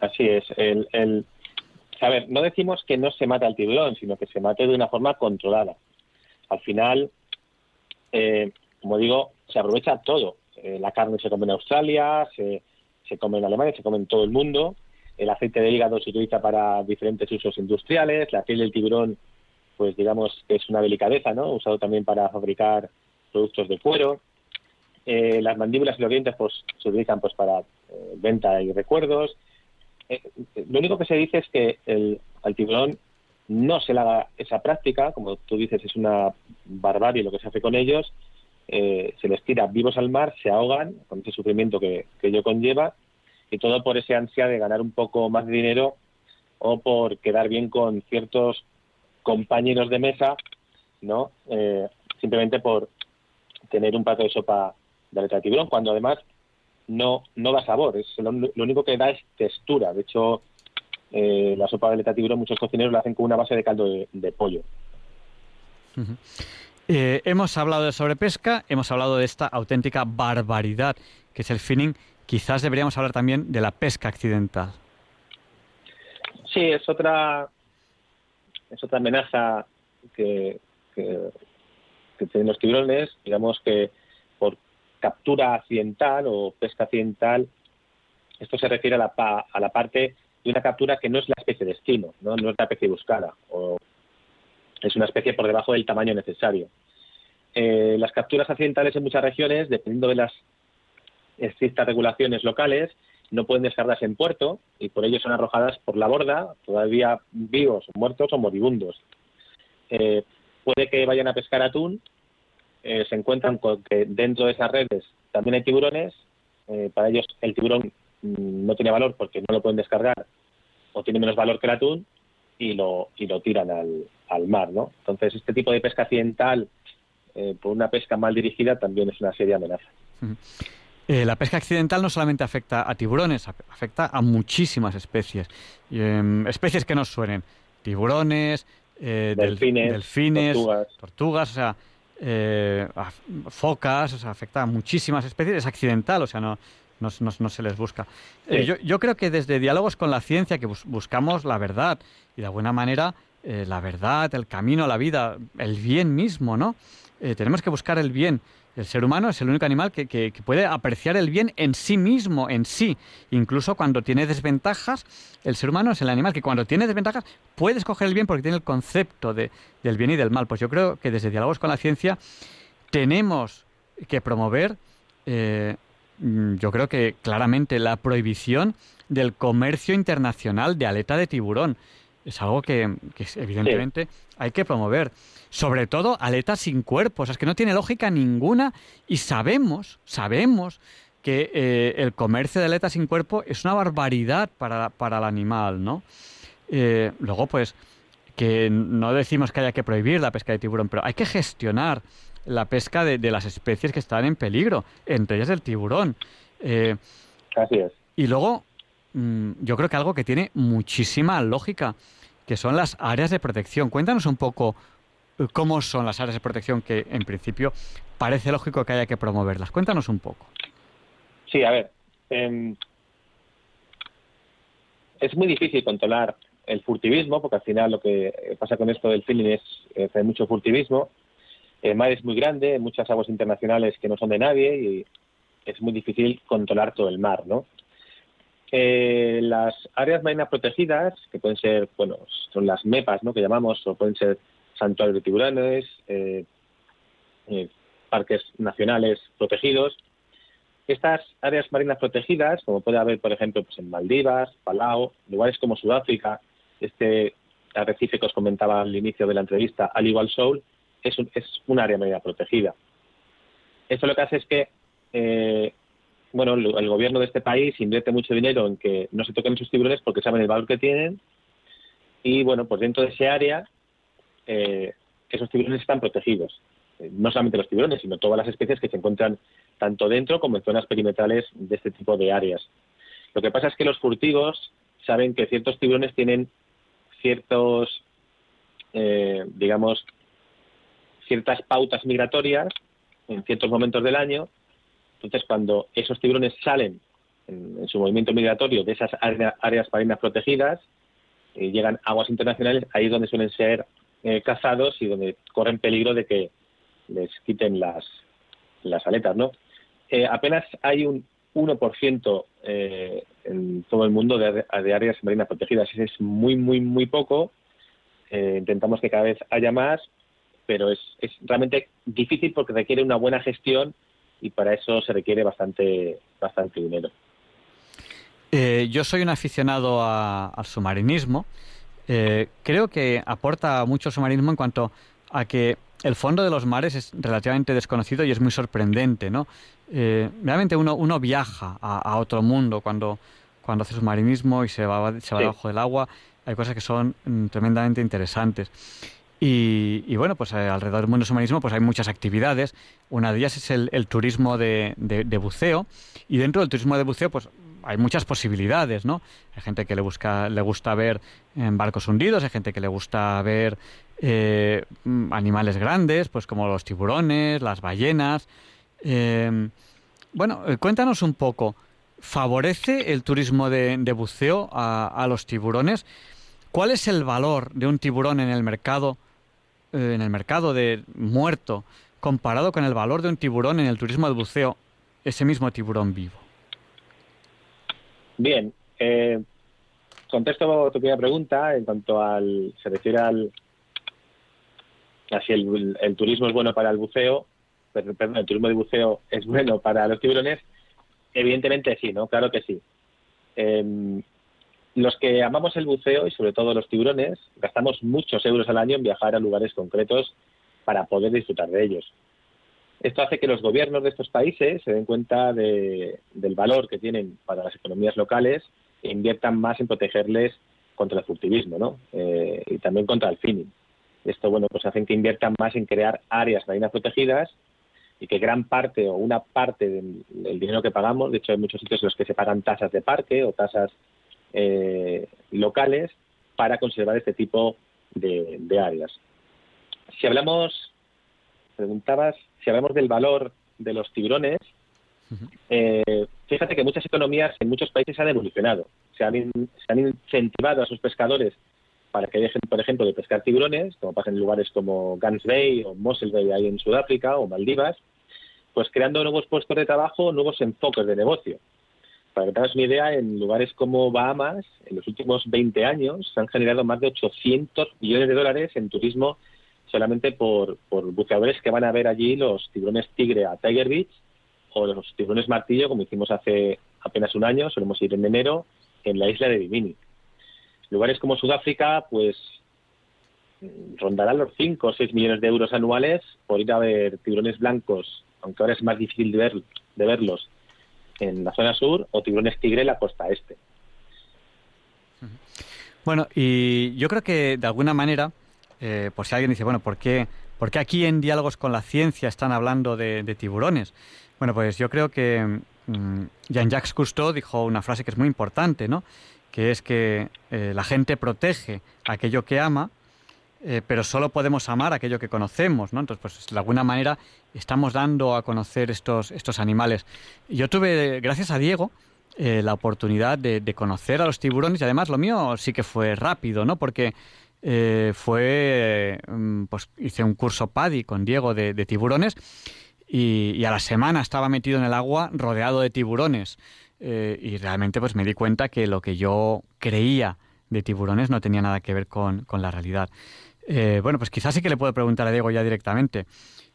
Así es, el, el a ver, no decimos que no se mate al tiburón, sino que se mate de una forma controlada. Al final, eh, como digo, se aprovecha todo. Eh, la carne se come en Australia, se, se come en Alemania, se come en todo el mundo. El aceite de hígado se utiliza para diferentes usos industriales. La piel del tiburón, pues digamos que es una delicadeza, ¿no? Usado también para fabricar productos de cuero. Eh, las mandíbulas y los dientes, pues se utilizan pues para venta y recuerdos. Eh, lo único que se dice es que el, al tiburón no se le haga esa práctica, como tú dices, es una barbarie lo que se hace con ellos, eh, se les tira vivos al mar, se ahogan con ese sufrimiento que, ello conlleva, y todo por ese ansia de ganar un poco más de dinero o por quedar bien con ciertos compañeros de mesa, ¿no? Eh, simplemente por tener un plato de sopa de aleta de tiburón, cuando además no, no da sabor, es lo, único que da es textura. De hecho, eh, la sopa de aleta tiburón muchos cocineros la hacen con una base de caldo de, pollo. Eh, hemos hablado de sobrepesca, hemos hablado de esta auténtica barbaridad que es el finning. Quizás deberíamos hablar también de la pesca accidental. Sí, es otra es otra amenaza que, que, tienen los tiburones. Digamos que por captura accidental o pesca accidental, esto se refiere a la, a la parte de una captura que no es la especie de destino, ¿no? no es la especie buscada, o es una especie por debajo del tamaño necesario. Eh, las capturas accidentales en muchas regiones, dependiendo de las estrictas regulaciones locales, no pueden descargarse en puerto y por ello son arrojadas por la borda, todavía vivos, muertos o moribundos. Eh, puede que vayan a pescar atún eh, se encuentran con que dentro de esas redes también hay tiburones. Eh, para ellos el tiburón mm, no tiene valor porque no lo pueden descargar o tiene menos valor que el atún y lo, y lo tiran al, al mar. ¿no? Entonces, este tipo de pesca accidental eh, por una pesca mal dirigida también es una seria amenaza. La pesca accidental no solamente afecta a tiburones, afecta a muchísimas especies. Em, especies que nos suenen. Tiburones, delfines, delfines tortugas. o sea, eh, focas, o sea, afecta a muchísimas especies, es accidental, o sea, no, no, se les busca. Eh, yo, yo, creo que desde diálogos con la ciencia que buscamos la verdad y de alguna manera eh, la verdad, el camino, la vida, el bien mismo, ¿no? Eh, tenemos que buscar el bien el ser humano es el único animal que, puede apreciar el bien en sí mismo, en sí. Incluso cuando tiene desventajas, el ser humano es el animal que cuando tiene desventajas puede escoger el bien porque tiene el concepto de, del bien y del mal. Pues yo creo que desde Diálogos con la Ciencia tenemos que promover, eh, yo creo que claramente, la prohibición del comercio internacional de aleta de tiburón. Es algo que, evidentemente hay que promover sobre todo aletas sin cuerpo, o sea, es que no tiene lógica ninguna y sabemos, sabemos que eh, el comercio de aletas sin cuerpo es una barbaridad para, para el animal, ¿no? Eh, luego, pues, que no decimos que haya que prohibir la pesca de tiburón, pero hay que gestionar la pesca de, las especies que están en peligro, entre ellas el tiburón. Eh, Así es. Y luego, mm, yo creo que algo que tiene muchísima lógica, que son las áreas de protección. Cuéntanos un poco cómo son las áreas de protección que en principio parece lógico que haya que promoverlas. Cuéntanos un poco. Sí, a ver. Em, es muy difícil controlar el furtivismo, porque al final lo que pasa con esto del feeling es que hay mucho furtivismo. El mar es muy grande, muchas aguas internacionales que no son de nadie y es muy difícil controlar todo el mar, ¿no? Eh, las áreas marinas protegidas, que pueden ser, bueno, son las MEPAS, ¿no? Que llamamos, o pueden ser santuarios de tiburones, eh, eh, parques nacionales protegidos. Estas áreas marinas protegidas, como puede haber, por ejemplo, pues en Maldivas, Palau, lugares como Sudáfrica, este arrecife que os comentaba al inicio de la entrevista, al igual Soul, es un, es un área marina protegida. Esto lo que hace es que bueno, el, gobierno de este país invierte mucho dinero en que no se toquen esos tiburones porque saben el valor que tienen y bueno, pues dentro de ese área eh, esos tiburones están protegidos. Eh, no solamente los tiburones, sino todas las especies que se encuentran tanto dentro como en zonas perimetrales de este tipo de áreas. Lo que pasa es que los furtivos saben que ciertos tiburones tienen ciertos, eh, digamos, ciertas pautas migratorias en ciertos momentos del año entonces, cuando esos tiburones salen en, su movimiento migratorio de esas áreas marinas protegidas, y eh, llegan a aguas internacionales, ahí es donde suelen ser eh, cazados y donde corren peligro de que les quiten las, las aletas, ¿no? Eh, apenas hay un 1% en todo el mundo de, áreas marinas protegidas. Es muy, muy, muy poco. intentamos que cada vez haya más, pero es, es realmente difícil porque requiere una buena gestión y para eso se requiere bastante, bastante dinero. Eh, yo soy un aficionado al submarinismo. Eh, creo que aporta mucho el submarinismo en cuanto a que el fondo de los mares es relativamente desconocido y es muy sorprendente, ¿no? Eh, realmente uno, uno viaja a, otro mundo cuando, cuando hace submarinismo y se va, se va debajo del agua. Hay cosas que son mm, tremendamente interesantes. Y, bueno, pues eh, alrededor del mundo submarinismo pues hay muchas actividades. Una de ellas es el, turismo de, buceo. Y dentro del turismo de buceo, pues hay muchas posibilidades, ¿no? Hay gente que le, busca, le gusta ver en barcos hundidos, hay gente que le gusta ver eh, animales grandes, pues como los tiburones, las ballenas. Bueno, eh, cuéntanos un poco. ¿Favorece el turismo de, buceo a, a los tiburones? ¿Cuál es el valor de un tiburón en el mercado? Eh, en el mercado de muerto comparado con el valor de un tiburón en el turismo de buceo, ese mismo tiburón vivo? Bien, eh, contesto tu primera pregunta en cuanto al. se refiere al. si el, turismo es bueno para el buceo, perdón, el turismo de buceo es bueno para los tiburones. Evidentemente sí, ¿no? Claro que sí. Em, los que amamos el buceo y sobre todo los tiburones, gastamos muchos euros al año en viajar a lugares concretos para poder disfrutar de ellos. Esto hace que los gobiernos de estos países se den cuenta del valor que tienen para las economías locales e inviertan más en protegerles contra el furtivismo ¿no? Eh, y también contra el finning. Esto bueno, pues hacen que inviertan más en crear áreas marinas protegidas y que gran parte o una parte del dinero que pagamos, de hecho hay muchos sitios en los que se pagan tasas de parque o tasas eh, locales para conservar este tipo de, áreas. Si hablamos, preguntabas, si hablamos del valor de los tiburones, eh, fíjate que muchas economías en muchos países han evolucionado. Se han, se han incentivado a sus pescadores para que dejen, por ejemplo, de pescar tiburones, como pasa en lugares como Guns Bay o Mossel Bay ahí en Sudáfrica o Maldivas, pues creando nuevos puestos de trabajo, nuevos enfoques de negocio. Para que tengas una idea, en lugares como Bahamas, en los últimos 20 años, se han generado más de 800 millones de dólares en turismo solamente por, por buceadores que van a ver allí los tiburones tigre a Tiger Beach o los tiburones martillo, como hicimos hace apenas un año, solemos ir en enero, en la isla de Bimini. Lugares como Sudáfrica, pues rondarán los 5 o 6 millones de euros anuales por ir a ver tiburones blancos, aunque ahora es más difícil de, ver, de verlos en la zona sur o tiburones tigre en la costa este. Bueno, y yo creo que de alguna manera, eh, por si alguien dice, bueno, ¿por qué, ¿por qué aquí en Diálogos con la Ciencia están hablando de, tiburones? Bueno, pues yo creo que mm, Jean-Jacques Cousteau dijo una frase que es muy importante, ¿no? Que es que eh, la gente protege aquello que ama eh, pero solo podemos amar aquello que conocemos, ¿no? Entonces, pues de alguna manera estamos dando a conocer estos, estos animales. Yo tuve, gracias a Diego, eh, la oportunidad de, conocer a los tiburones y además lo mío sí que fue rápido, ¿no? Porque eh, fue, mm, pues hice un curso PADI con Diego de, tiburones y, a la semana estaba metido en el agua rodeado de tiburones y realmente pues me di cuenta que lo que yo creía de tiburones no tenía nada que ver con, con la realidad. Eh, bueno, pues quizás sí que le puedo preguntar a Diego ya directamente.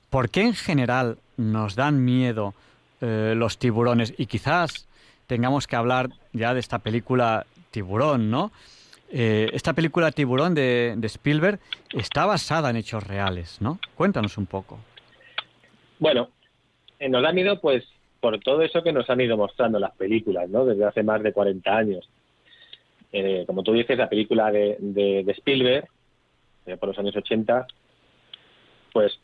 ¿Por qué en general nos dan miedo eh, los tiburones? Y quizás tengamos que hablar ya de esta película Tiburón, ¿no? Eh, esta película Tiburón de, Spielberg está basada en hechos reales, ¿no? Cuéntanos un poco. Bueno, nos da miedo pues por todo eso que nos han ido mostrando las películas, ¿no? Desde hace más de 40 años. Como tú dices, la película de, de, Spielberg, eh, por los años 80, pues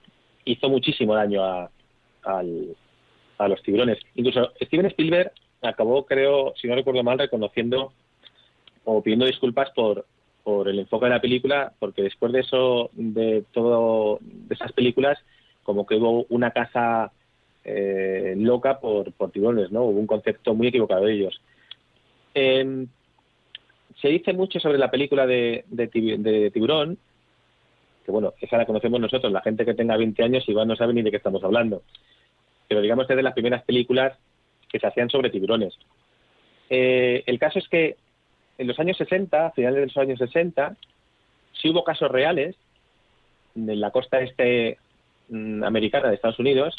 hizo muchísimo daño a, a los tiburones. Incluso Steven Spielberg acabó, creo, si no recuerdo mal, reconociendo o pidiendo disculpas por, por el enfoque de la película, porque después de eso, de todo, de esas películas, como que hubo una caza eh, loca por, por tiburones, ¿no? Hubo un concepto muy equivocado de ellos. Em, se dice mucho sobre la película de, de, Tiburón, que bueno, esa la conocemos nosotros, la gente que tenga 20 años igual no sabe ni de qué estamos hablando. Pero digamos que es de las primeras películas que se hacían sobre tiburones. Eh, el caso es que en los años 60, a finales de los años 60, sí hubo casos reales en la costa este mm, americana de Estados Unidos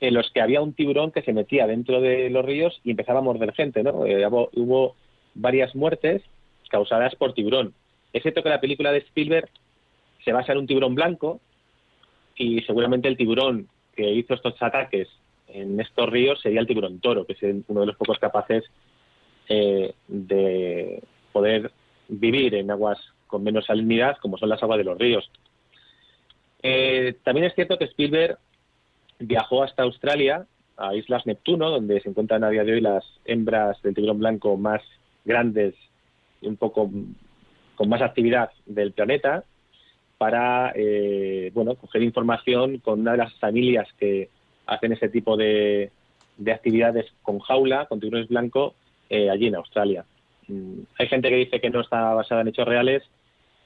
en los que había un tiburón que se metía dentro de los ríos y empezaba a morder gente, ¿no? Eh, hubo, varias muertes causadas por tiburón. Es cierto que la película de Spielberg se basa en un tiburón blanco y seguramente el tiburón que hizo estos ataques en estos ríos sería el tiburón toro, que es uno de los pocos capaces eh, de poder vivir en aguas con menos salinidad, como son las aguas de los ríos. Eh, también es cierto que Spielberg viajó hasta Australia, a Islas Neptuno, donde se encuentran a día de hoy las hembras del tiburón blanco más grandes y un poco con más actividad del planeta, para eh, bueno coger información con una de las familias que hacen ese tipo de, de actividades con jaula, con tiburones blancos, eh, allí en Australia. Mm, hay gente que dice que no está basada en hechos reales,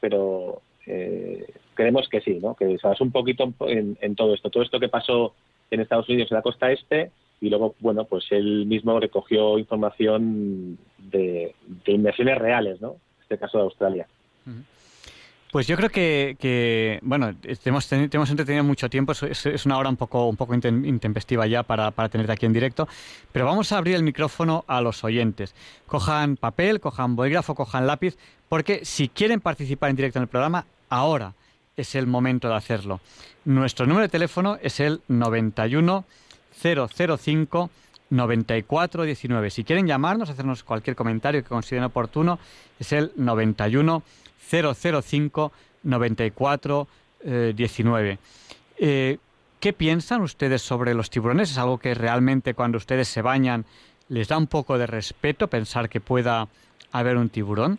pero eh, creemos que sí, ¿no? que se basa un poquito en, todo esto. Todo esto que pasó en Estados Unidos en la costa este y luego, bueno, pues él mismo recogió información de, de inversiones reales, ¿no? En este caso de Australia. Pues yo creo que, bueno, hemos, hemos, entretenido mucho tiempo, es, una hora un poco, un poco intempestiva ya para, para tenerte aquí en directo, pero vamos a abrir el micrófono a los oyentes. Cojan papel, cojan bolígrafo, cojan lápiz, porque si quieren participar en directo en el programa, ahora es el momento de hacerlo. Nuestro número de teléfono es el 91 005 9419. Si quieren llamarnos, hacernos cualquier comentario que consideren oportuno, es el 91 005 94 19. ¿Qué piensan ustedes sobre los tiburones? ¿Es algo que realmente cuando ustedes se bañan les da un poco de respeto pensar que pueda haber un tiburón?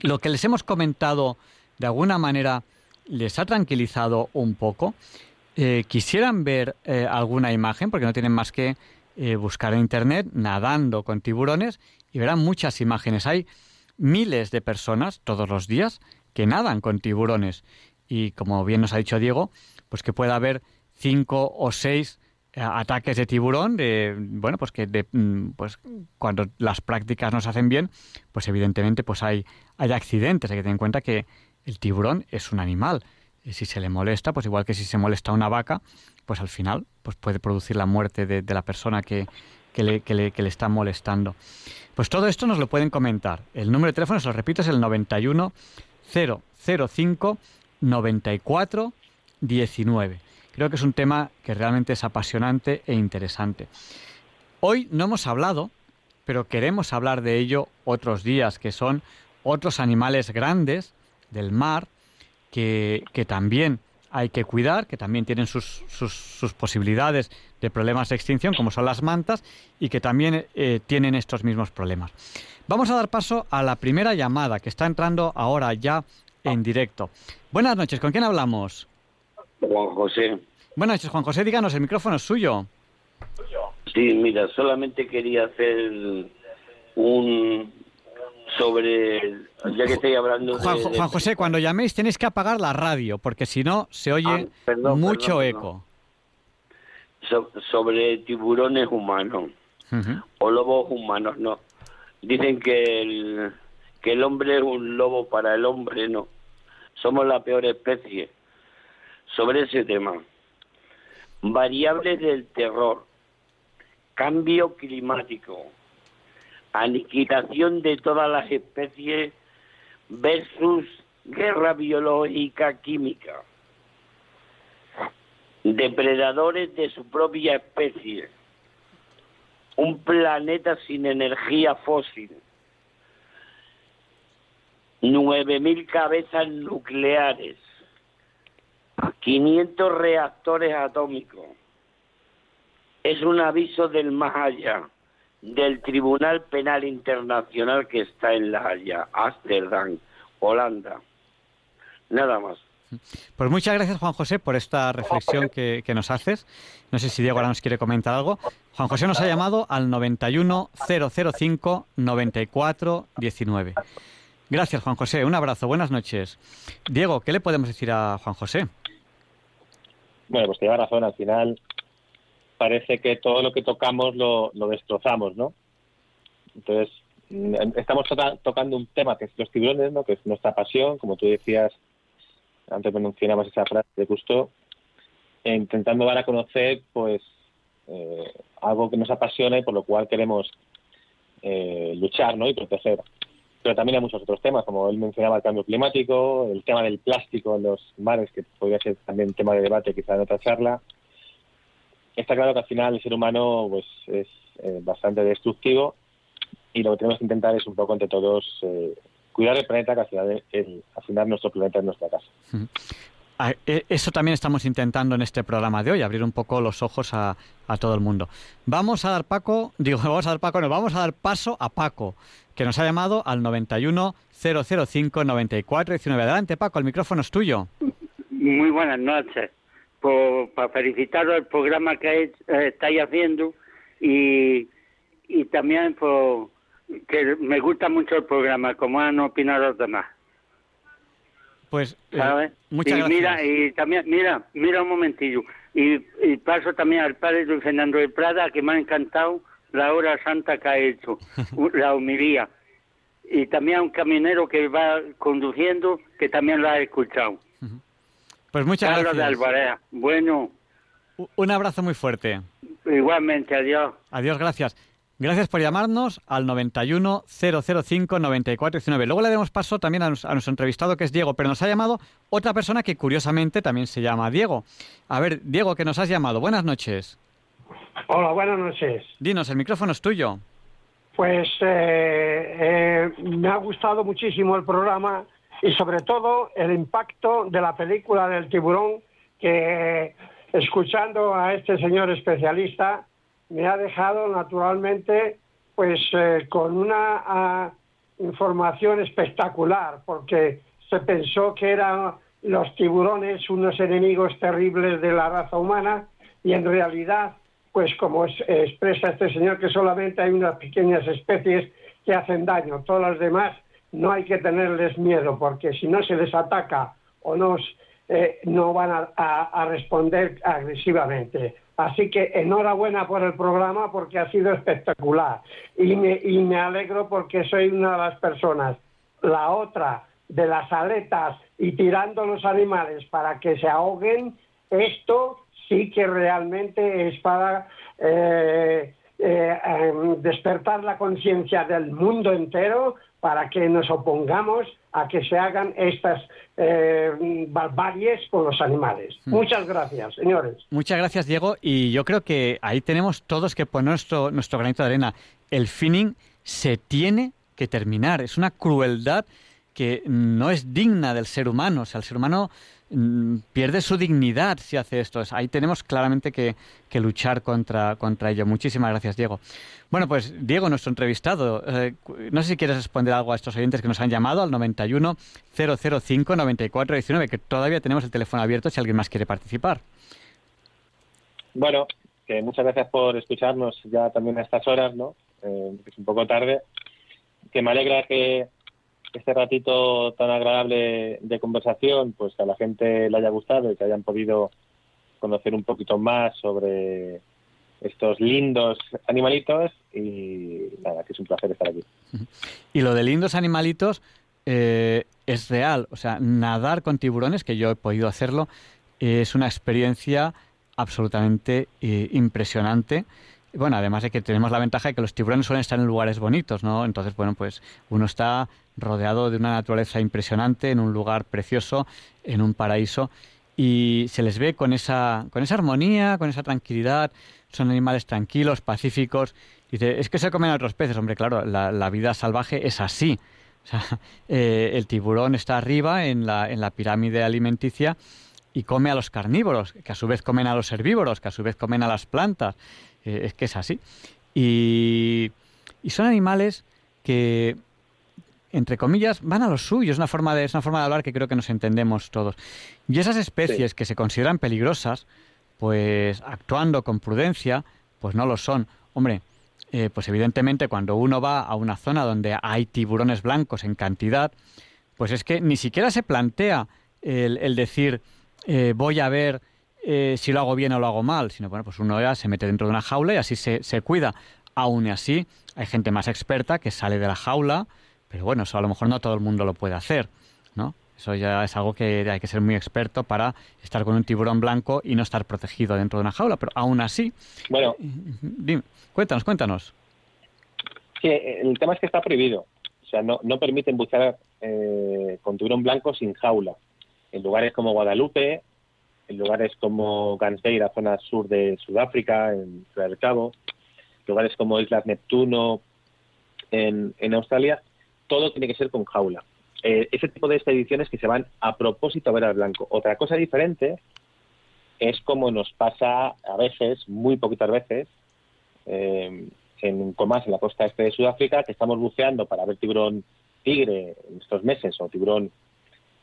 Lo que les hemos comentado de alguna manera les ha tranquilizado un poco. Eh, quisieran ver eh, alguna imagen, porque no tienen más que eh, buscar en internet nadando con tiburones y verán muchas imágenes. Hay miles de personas todos los días que nadan con tiburones. Y como bien nos ha dicho Diego, pues que pueda haber cinco o seis eh, ataques de tiburón, de, bueno, pues que de, mm, pues cuando las prácticas nos hacen bien, pues evidentemente pues hay, hay accidentes. Hay que tener en cuenta que el tiburón es un animal. Y si se le molesta, pues igual que si se molesta una vaca, pues al final pues puede producir la muerte de, de la persona que, que, le, que le está molestando. Pues todo esto nos lo pueden comentar. El número de teléfono, se lo repito, es el 91 005 94 19. Creo que es un tema que realmente es apasionante e interesante. Hoy no hemos hablado, pero queremos hablar de ello otros días, que son otros animales grandes del mar que, que también hay que cuidar, que también tienen sus, sus, posibilidades de problemas de extinción, como son las mantas, y que también eh, tienen estos mismos problemas. Vamos a dar paso a la primera llamada que está entrando ahora ya en directo. Buenas noches, ¿con quién hablamos? Juan José. Buenas noches, Juan José, díganos, el micrófono es suyo. Sí, mira, solamente quería hacer un, sobre, ya que estoy hablando Juan, Juan José, cuando llaméis tenéis que apagar la radio, porque si no se oye ah, mucho eco. sobre tiburones humanos o lobos humanos, no. Dicen que el, que el hombre es un lobo para el hombre, no. Somos la peor especie. Sobre ese tema. Variables del terror. Cambio climático aniquilación de todas las especies versus guerra biológica química, depredadores de su propia especie, un planeta sin energía fósil, 9.000 cabezas nucleares, 500 reactores atómicos. Es un aviso del más allá, del Tribunal Penal Internacional que está en La Haya, Ámsterdam, Holanda. Nada más. Pues muchas gracias, Juan José, por esta reflexión que, nos haces. No sé si Diego ahora nos quiere comentar algo. Juan José nos ha llamado al 91005 9419. Gracias, Juan José. Un abrazo. Buenas noches. Diego, ¿qué le podemos decir a Juan José? Bueno, pues lleva razón. Al final parece que todo lo que tocamos lo, destrozamos, ¿no? Entonces, mm, estamos tocando un tema que es los tiburones, ¿no? Que es nuestra pasión, como tú decías, antes mencionabas esa frase de Gusto, e intentando dar a conocer, pues, eh, algo que nos apasiona y por lo cual queremos eh, luchar, ¿no? Y proteger pero también hay muchos otros temas, como él mencionaba el cambio climático, el tema del plástico en los mares, que podría ser también tema de debate quizá en otra charla. Está claro que al final el ser humano pues es eh, bastante destructivo y lo que tenemos que intentar es un poco entre todos eh, cuidar el planeta, que al final, el, al final nuestro planeta es nuestra casa. E, eso también estamos intentando en este programa de hoy, abrir un poco los ojos a, a, todo el mundo. Vamos a dar Paco, <laughs> digo, vamos a dar Paco, no, vamos a dar paso a Paco, que nos ha llamado al 91 005 94 19. Adelante, Paco, el micrófono es tuyo. Muy buenas noches. Por, para felicitaros el programa que eh, estáis haciendo y, y también por que me gusta mucho el programa, como han opinado los demás. Pues eh, muchas y Mira, y también, mira, mira un momentillo. Y, paso también al padre Luis Fernando de Prada, que me ha encantado la hora santa que ha hecho, <laughs> la humilía. Y también a un camionero que va conduciendo, que también lo ha escuchado. Pues muchas gracias. de Alvarea. Bueno. Un abrazo muy fuerte. Igualmente, adiós. Adiós, gracias. Gracias por llamarnos al 91 005 9419. Luego le damos paso también a, nuestro entrevistado que es Diego, pero nos ha llamado otra persona que curiosamente también se llama Diego. A ver, Diego, que nos has llamado. Buenas noches. Hola, buenas noches. Dinos, el micrófono es tuyo. Pues eh, eh, me ha gustado muchísimo el programa y sobre todo el impacto de la película del tiburón que escuchando a este señor especialista me ha dejado naturalmente pues eh, con una ah, información espectacular porque se pensó que eran los tiburones unos enemigos terribles de la raza humana y en realidad pues como expresa este señor que solamente hay unas pequeñas especies que hacen daño. Todas las demás no hay que tenerles miedo porque si no se les ataca o nos eh, no van a responder agresivamente Así que enhorabuena por el programa porque ha sido espectacular y me, y me alegro porque soy una de las personas. La otra de las aletas y tirando los animales para que se ahoguen, esto sí que realmente es para eh, eh, em, despertar la conciencia del mundo entero para que nos opongamos a que se hagan estas eh, barbaries con los animales. Mm. Muchas gracias, señores. Muchas gracias, Diego. Y yo creo que ahí tenemos todos que poner nuestro, nuestro granito de arena. El finning se tiene que terminar. Es una crueldad que no es digna del ser humano. O sea, el ser humano pierde su dignidad si hace esto. Ahí tenemos claramente que, luchar contra, contra ello. Muchísimas gracias, Diego. Bueno, pues Diego, nuestro entrevistado, eh, no sé si quieres responder algo a estos oyentes que nos han llamado al 91 005 94 19, que todavía tenemos el teléfono abierto si alguien más quiere participar. Bueno, muchas gracias por escucharnos ya también a estas horas, ¿no? Eh, es un poco tarde. Que me alegra que este ratito tan agradable de conversación, pues a la gente le haya gustado y que hayan podido conocer un poquito más sobre estos lindos animalitos y nada, que es un placer estar aquí. <laughs> Y lo de lindos animalitos eh, es real, o sea, nadar con tiburones, que yo he podido hacerlo, es una experiencia absolutamente eh, impresionante bueno, además de que tenemos la ventaja de que los tiburones suelen estar en lugares bonitos, ¿no? Entonces, bueno, pues uno está rodeado de una naturaleza impresionante, en un lugar precioso, en un paraíso, y se les ve con esa, con esa armonía, con esa tranquilidad, son animales tranquilos, pacíficos, Dice, es que se comen a otros peces. Hombre, claro, la, vida salvaje es así. <laughs> Eh, el tiburón está arriba en la, en la pirámide alimenticia y come a los carnívoros, que a su vez comen a los herbívoros, que a su vez comen a las plantas. Eh, es que es así. Y, y, son animales que, entre comillas, van a lo suyo. Es una, forma de, es una forma de hablar que creo que nos entendemos todos. Y esas especies que se consideran peligrosas, pues actuando con prudencia, pues no lo son. Hombre, eh, pues evidentemente cuando uno va a una zona donde hay tiburones blancos en cantidad, pues es que ni siquiera se plantea el, decir eh, voy a ver eh, si lo hago bien o lo hago mal, sino bueno, pues uno ya se mete dentro de una jaula y así se, se cuida. Aún así, hay gente más experta que sale de la jaula, pero bueno, eso a lo mejor no todo el mundo lo puede hacer, ¿no? Eso ya es algo que hay que ser muy experto para estar con un tiburón blanco y no estar protegido dentro de una jaula, pero aún así... Bueno, cuéntanos, cuéntanos. Sí, el tema es que está prohibido. O sea, no, no permiten bucear eh, con tiburón blanco sin jaula. En lugares como Guadalupe, en lugares como Ganseira, zona sur de Sudáfrica, en Ciudad del Cabo, lugares como Islas Neptuno, en, en Australia, todo tiene que ser con jaula. Eh, ese tipo de expediciones que se van a propósito a ver al blanco. Otra cosa diferente es como nos pasa a veces, muy poquitas veces, eh, en Comas, en la costa este de Sudáfrica, que estamos buceando para ver tiburón tigre en estos meses o tiburón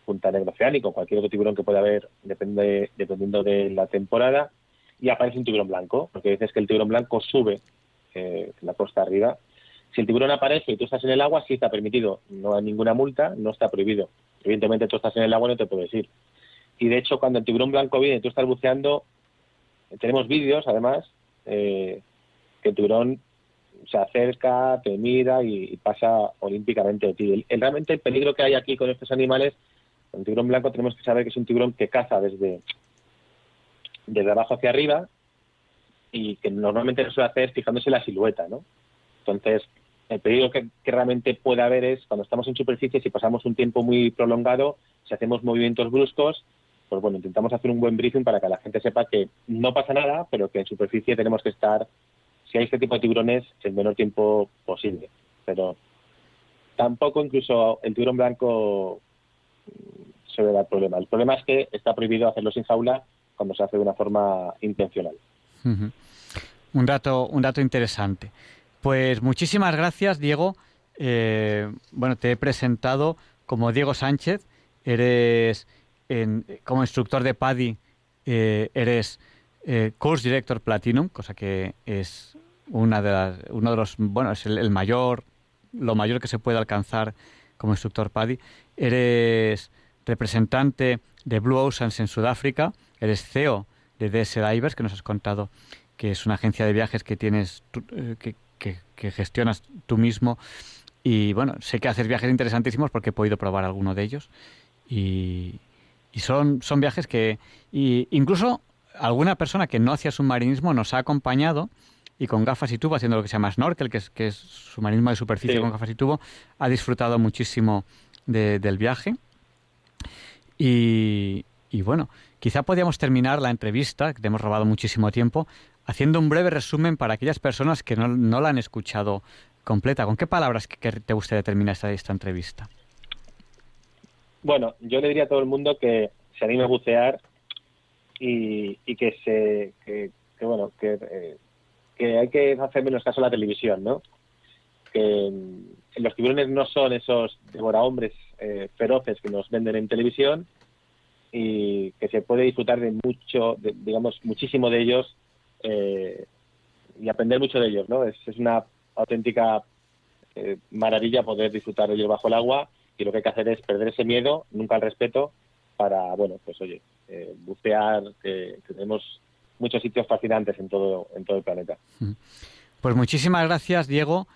punta negro oceánico, cualquier otro tiburón que pueda haber depende, dependiendo de la temporada, y aparece un tiburón blanco, porque dices que el tiburón blanco sube eh, la costa arriba si el tiburón aparece y tú estás en el agua, sí está permitido. No hay ninguna multa, no está prohibido. Evidentemente tú estás en el agua y no te puedes ir. Y de hecho, cuando el tiburón blanco viene y tú estás buceando, tenemos vídeos, además, eh, que el tiburón se acerca, te mira y, pasa olímpicamente de ti. El, realmente el peligro que hay aquí con estos animales, con el tiburón blanco tenemos que saber que es un tiburón que caza desde, desde abajo hacia arriba y que normalmente lo suele hacer fijándose en la silueta, ¿no? Entonces, el peligro que, realmente puede haber es cuando estamos en superficie, si pasamos un tiempo muy prolongado, si hacemos movimientos bruscos, pues bueno, intentamos hacer un buen briefing para que la gente sepa que no pasa nada, pero que en superficie tenemos que estar, si hay este tipo de tiburones, el menor tiempo posible. Pero tampoco incluso el tiburón blanco se ve dar problema. El problema es que está prohibido hacerlo sin jaula cuando se hace de una forma intencional. Un dato, un dato interesante. Pues muchísimas gracias, Diego. Eh, bueno, te he presentado como Diego Sánchez. Eres, como instructor de PADI, eh, eres eh, Course Director Platinum, cosa que es una de las, uno de los, bueno, es el, mayor, lo mayor que se puede alcanzar como instructor PADI. Eres representante de Blue Oceans en Sudáfrica. Eres CEO de DS Divers, que nos has contado que es una agencia de viajes que tienes, que, que, gestionas tú mismo. Y bueno, sé que haces viajes interesantísimos porque he podido probar alguno de ellos. Y, son, son viajes que y incluso alguna persona que no hacía submarinismo nos ha acompañado y con gafas y tubo, haciendo lo que se llama snorkel, que es, que es submarinismo de superficie con gafas y tubo, ha disfrutado muchísimo del viaje. Y, y, bueno, quizá podíamos terminar la entrevista, que te hemos robado muchísimo tiempo, haciendo un breve resumen para aquellas personas que no, la han escuchado completa. ¿Con qué palabras que, te gustaría terminar esta, esta entrevista? Bueno, yo le diría a todo el mundo que se anime a bucear y, que se que, bueno que, eh, que, hay que hacer menos caso a la televisión, ¿no? Que mm, los tiburones no son esos devorahombres eh, feroces que nos venden en televisión y que se puede disfrutar de mucho, digamos, muchísimo de ellos eh, y aprender mucho de ellos, ¿no? Es, una auténtica eh, maravilla poder disfrutar de ellos bajo el agua y lo que hay que hacer es perder ese miedo, nunca el respeto, para, bueno, pues oye, eh, bucear, que tenemos muchos sitios fascinantes en todo, en todo el planeta. Pues muchísimas gracias, Diego,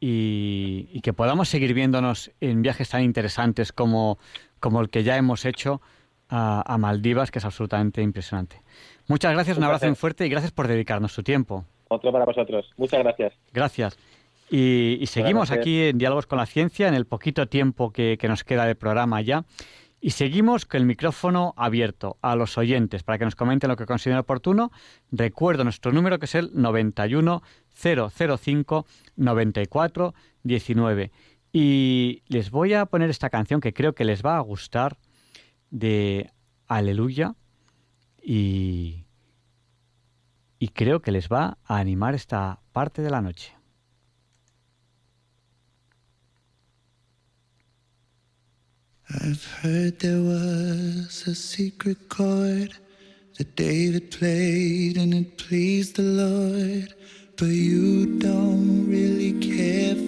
y, que podamos seguir viéndonos en viajes tan interesantes como, como el que ya hemos hecho a Maldivas, que es absolutamente impresionante. Muchas gracias, un, abrazo fuerte y gracias por dedicarnos su tiempo. Otro para vosotros. Muchas gracias. Gracias. Y, seguimos aquí en Diálogos con la Ciencia, en el poquito tiempo que, nos queda de programa ya. Y seguimos con el micrófono abierto a los oyentes para que nos comenten lo que consideren oportuno. Recuerdo nuestro número que es el 91 005 94 19. Y les voy a poner esta canción que creo que les va a gustar de Aleluya y, y creo que les va a animar esta parte de la noche. I've heard there was a secret chord that David played and it pleased the Lord. But you don't really care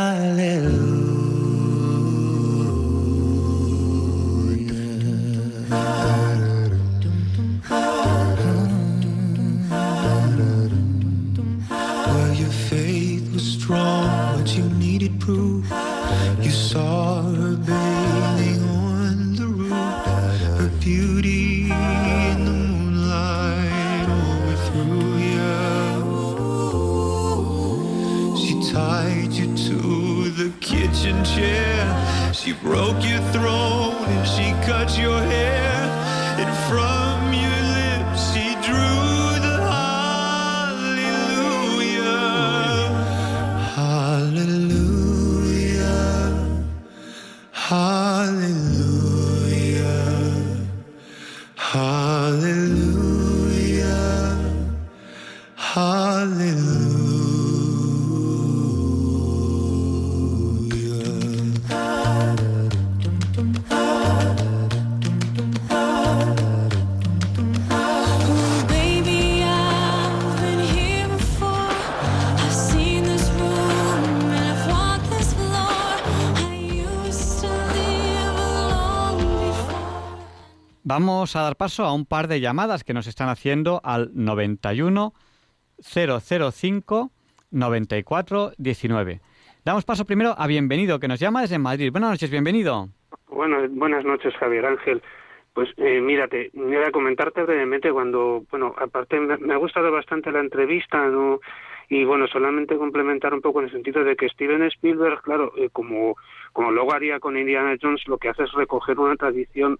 She broke your throat Vamos a dar paso a un par de llamadas que nos están haciendo al 91 005 94 19. Damos paso primero a Bienvenido, que nos llama desde Madrid. Buenas noches, bienvenido. Bueno, buenas noches, Javier Ángel. Pues eh, mírate, voy a comentarte brevemente cuando, bueno, aparte me, ha gustado bastante la entrevista, ¿no? Y bueno, solamente complementar un poco en el sentido de que Steven Spielberg, claro, eh, como, como luego haría con Indiana Jones, lo que hace es recoger una tradición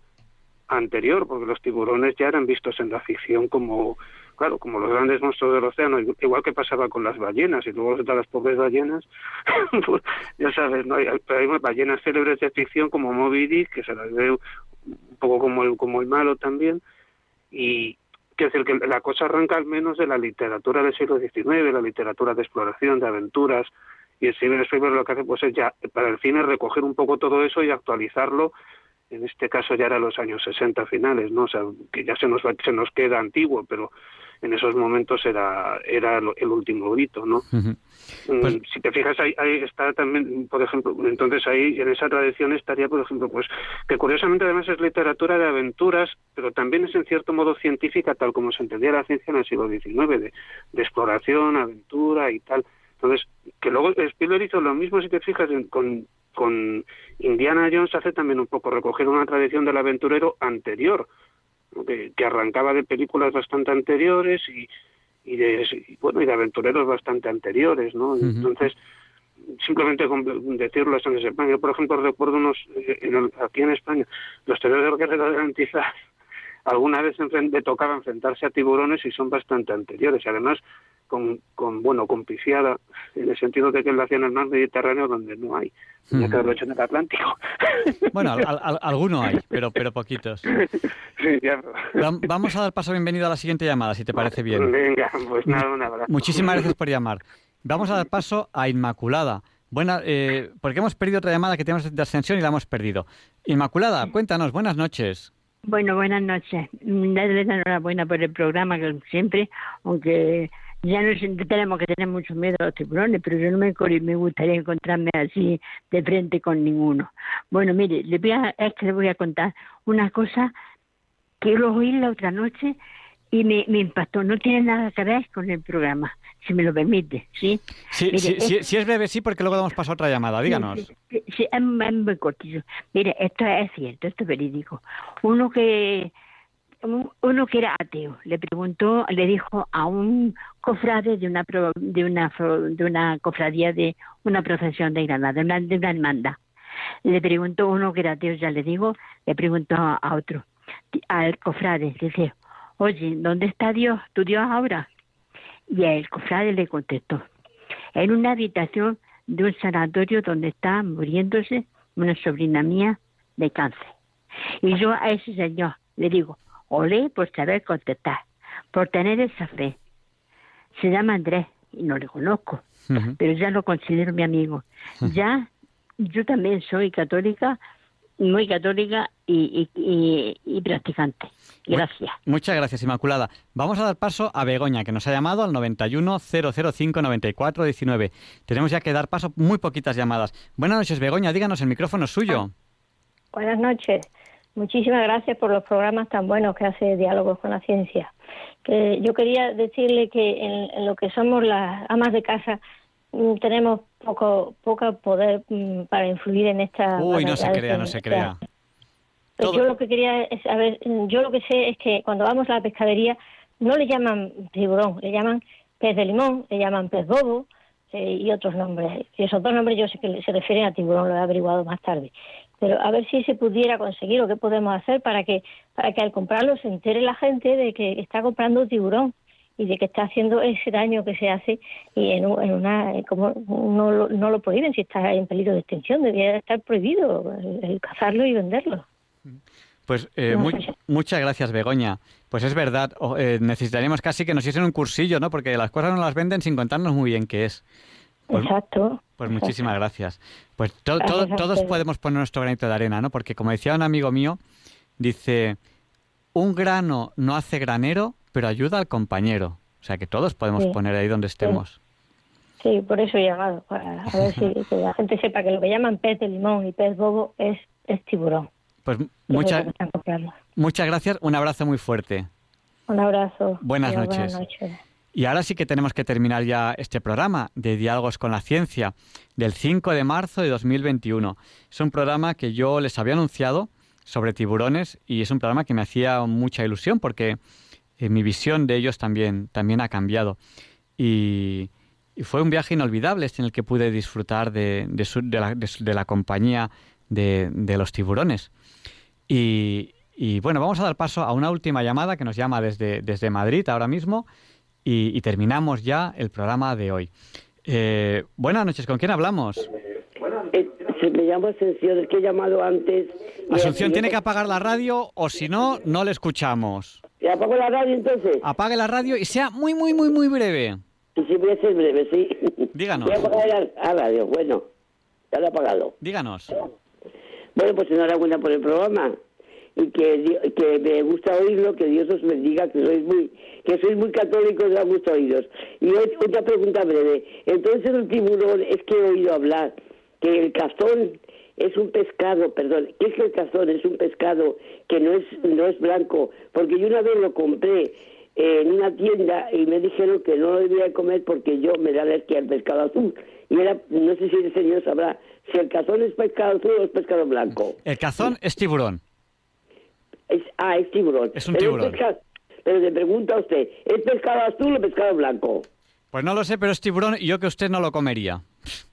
anterior, porque los tiburones ya eran vistos en la ficción como, claro, como los grandes monstruos del océano, igual que pasaba con las ballenas, y luego las pobres ballenas, <laughs> pues ya sabes, ¿no? Hay, hay ballenas célebres de ficción como Moby Dick, que se las ve un poco como el, como el malo también, y quiero decir que la cosa arranca al menos de la literatura del siglo XIX, la literatura de exploración, de aventuras, y Steven Spielberg lo que hace pues es ya para el cine recoger un poco todo eso y actualizarlo en este caso ya era los años 60 finales, ¿no? O sea, que ya se nos va- se nos queda antiguo, pero en esos momentos era era el último grito, ¿no? Mm, si te fijas ahí, ahí está también, por ejemplo, entonces ahí en esa tradición estaría, por ejemplo, pues que curiosamente además es literatura de aventuras, pero también es en cierto modo científica, tal como se entendía la ciencia en el siglo XIX, de, de exploración, aventura y tal. Entonces, que luego Spielberg hizo lo mismo, si te fijas, con, con Indiana Jones hace también un poco recoger una tradición del aventurero anterior, que, que arrancaba de películas bastante anteriores y, y de y, bueno y de aventureros bastante anteriores, ¿no? Entonces simplemente con decirlo esto en España. Yo, por ejemplo, recuerdo unos, eh, en el- aquí en España, los terreros de Guerrero de Antizas, <laughs> alguna vez le tocaba enfrentarse a tiburones y son bastante anteriores. Y además, con, con bueno, con pifiada, en el sentido de que lo hacía en el mar Mediterráneo donde no hay. Tenía que haberlo hecho en el Atlántico. <laughs> Bueno, al- al- alguno hay, pero, pero poquitos. <laughs> Sí, ya. Va- Vamos a dar paso bienvenido a la siguiente llamada, si te parece bien. Venga, pues nada, un abrazo. Muchísimas gracias por llamar. Vamos a dar paso a Inmaculada. Buena, eh, porque hemos perdido otra llamada que tenemos de ascensión y la hemos perdido. Inmaculada, cuéntanos, buenas noches. Bueno, buenas noches. Mm, Darles la enhorabuena por el programa, que siempre, aunque ya no tenemos que tener mucho miedo a los tiburones, pero yo no me, me gustaría encontrarme así de frente con ninguno. Bueno, mire, le voy a, es que le voy a contar una cosa que lo oí la otra noche y me, me impactó. No tiene nada que ver con el programa, si me lo permite, ¿sí? Sí, Mire, sí, es- sí, si es breve, sí, porque luego damos paso a otra llamada. Díganos. Sí, sí, es, muy cortito. Mire, esto es cierto, esto es verídico. Uno que un- uno que era ateo le preguntó, le dijo a un cofrade de una pro- de una de una cofradía de una procesión de Granada, de una, de una hermandad. Le preguntó uno que era ateo, ya le digo, le preguntó a, a otro, al cofrade, le dice, oye, ¿dónde está Dios, tu Dios ahora? Y el cofrade le contestó, en una habitación de un sanatorio donde está muriéndose una sobrina mía de cáncer. Y yo a ese señor le digo, olé por saber contestar, por tener esa fe. Se llama Andrés y no le conozco, pero ya lo considero mi amigo. Ya yo también soy católica, muy católica y, y, y- y practicante. Gracias. Muchas gracias, Inmaculada. Vamos a dar paso a Begoña, que nos ha llamado al 91 005 94 19. Tenemos ya que dar paso muy poquitas llamadas. Buenas noches, Begoña. Díganos, el micrófono es suyo. Buenas noches. Muchísimas gracias por los programas tan buenos que hace Diálogos con la Ciencia. Que yo quería decirle que en, en lo que somos las amas de casa mm, tenemos poco poco poder mm, para influir en esta. Uy, no se crea, no se crea. Pues yo lo que quería es saber, yo lo que sé es que cuando vamos a la pescadería no le llaman tiburón, le llaman pez de limón, le llaman pez bobo eh, y otros nombres. Y esos dos nombres yo sé que se refieren a tiburón, lo he averiguado más tarde. Pero a ver si se pudiera conseguir o qué podemos hacer para que para que al comprarlo se entere la gente de que está comprando tiburón y de que está haciendo ese daño que se hace y en, en una eh, como no lo, no lo prohíben si está en peligro de extinción debería estar prohibido el- el cazarlo y venderlo Pues eh, muy- pues- muchas gracias, Begoña. Pues es verdad, eh, necesitaríamos casi que nos hiciesen un cursillo, ¿no? Porque las cosas no las venden sin contarnos muy bien qué es. Pues- Exacto. Pues muchísimas gracias. Pues to- to- todos podemos poner nuestro granito de arena, ¿no? Porque como decía un amigo mío, dice, un grano no hace granero, pero ayuda al compañero. O sea que todos podemos Sí. poner ahí donde estemos. Sí, por eso he llamado, para a ver si <laughs> que la gente sepa que lo que llaman pez de limón y pez bobo es, es tiburón. Pues muchas muchas gracias, un abrazo muy fuerte. Un abrazo. Buenas Adiós, noches. Buenas noches. Y ahora sí que tenemos que terminar ya este programa de Diálogos con la Ciencia del 5 de marzo de 2021. Es un programa que yo les había anunciado sobre tiburones y es un programa que me hacía mucha ilusión porque eh, mi visión de ellos también, también ha cambiado. Y, fue un viaje inolvidable este en el que pude disfrutar de, de su- la, compañía de, de los tiburones. Y, y, bueno, vamos a dar paso a una última llamada que nos llama desde, desde Madrid ahora mismo y, y terminamos ya el programa de hoy. Eh, buenas noches, ¿con quién hablamos? Eh, se me llama Ascensión, el que he llamado antes. Asunción, tiene que apagar la radio o si no, no le escuchamos. ¿Y apago la radio entonces? Apague la radio y sea muy, muy, muy, muy breve. Sí, sí, voy a ser breve, sí. Díganos. Voy a apagar la, la radio, bueno, ya lo he apagado. Díganos. Bueno, pues enhorabuena por el programa y que, que me gusta oírlo, que Dios os bendiga, que sois muy que sois muy católicos, da gusto oíros. Y ot- otra pregunta breve. Entonces el tiburón, es que he oído hablar que el cazón es un pescado, perdón, que es que el cazón es un pescado que no es no es blanco, porque yo una vez lo compré en una tienda y me dijeron que no lo debía comer porque yo me da alergia al pescado azul. Y era, no sé si el señor sabrá si el cazón es pescado azul o es pescado blanco. El cazón es tiburón. Es, ah, es tiburón. Es un Pero tiburón. pero le pregunta a usted, ¿es pescado azul o pescado blanco? Pues no lo sé, pero es tiburón y yo que usted no lo comería.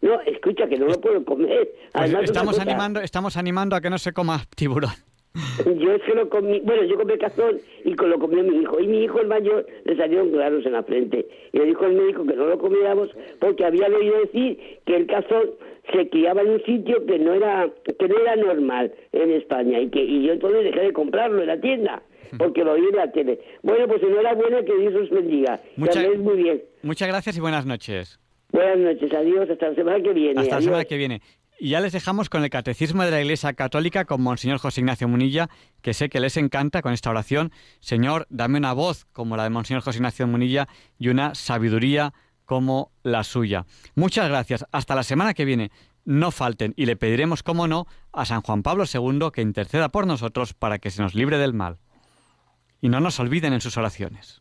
No, escucha, que no lo puedo comer. Pues Además, estamos animando, estamos animando a que no se coma tiburón. <laughs> Yo es que lo comí, bueno, yo comí cazón y con- lo comió mi hijo. Y mi hijo, el mayor, le salieron granos en la frente. Y le dijo el médico que no lo comiéramos porque había oído decir que el cazón se criaba en un sitio que no era que no era normal en España. Y que y yo entonces dejé de comprarlo en la tienda porque lo oí en la tele. Bueno, pues enhorabuena, que Dios os bendiga. Mucha- muy bien. Muchas gracias y buenas noches. Buenas noches, adiós, hasta la semana que viene. Hasta la adiós. semana que viene. Y ya les dejamos con el Catecismo de la Iglesia Católica con Monseñor José Ignacio Munilla, que sé que les encanta con esta oración. Señor, dame una voz como la de Monseñor José Ignacio Munilla y una sabiduría como la suya. Muchas gracias. Hasta la semana que viene. No falten y le pediremos, como no, a San Juan Pablo II que interceda por nosotros para que se nos libre del mal. y no nos olviden en sus oraciones.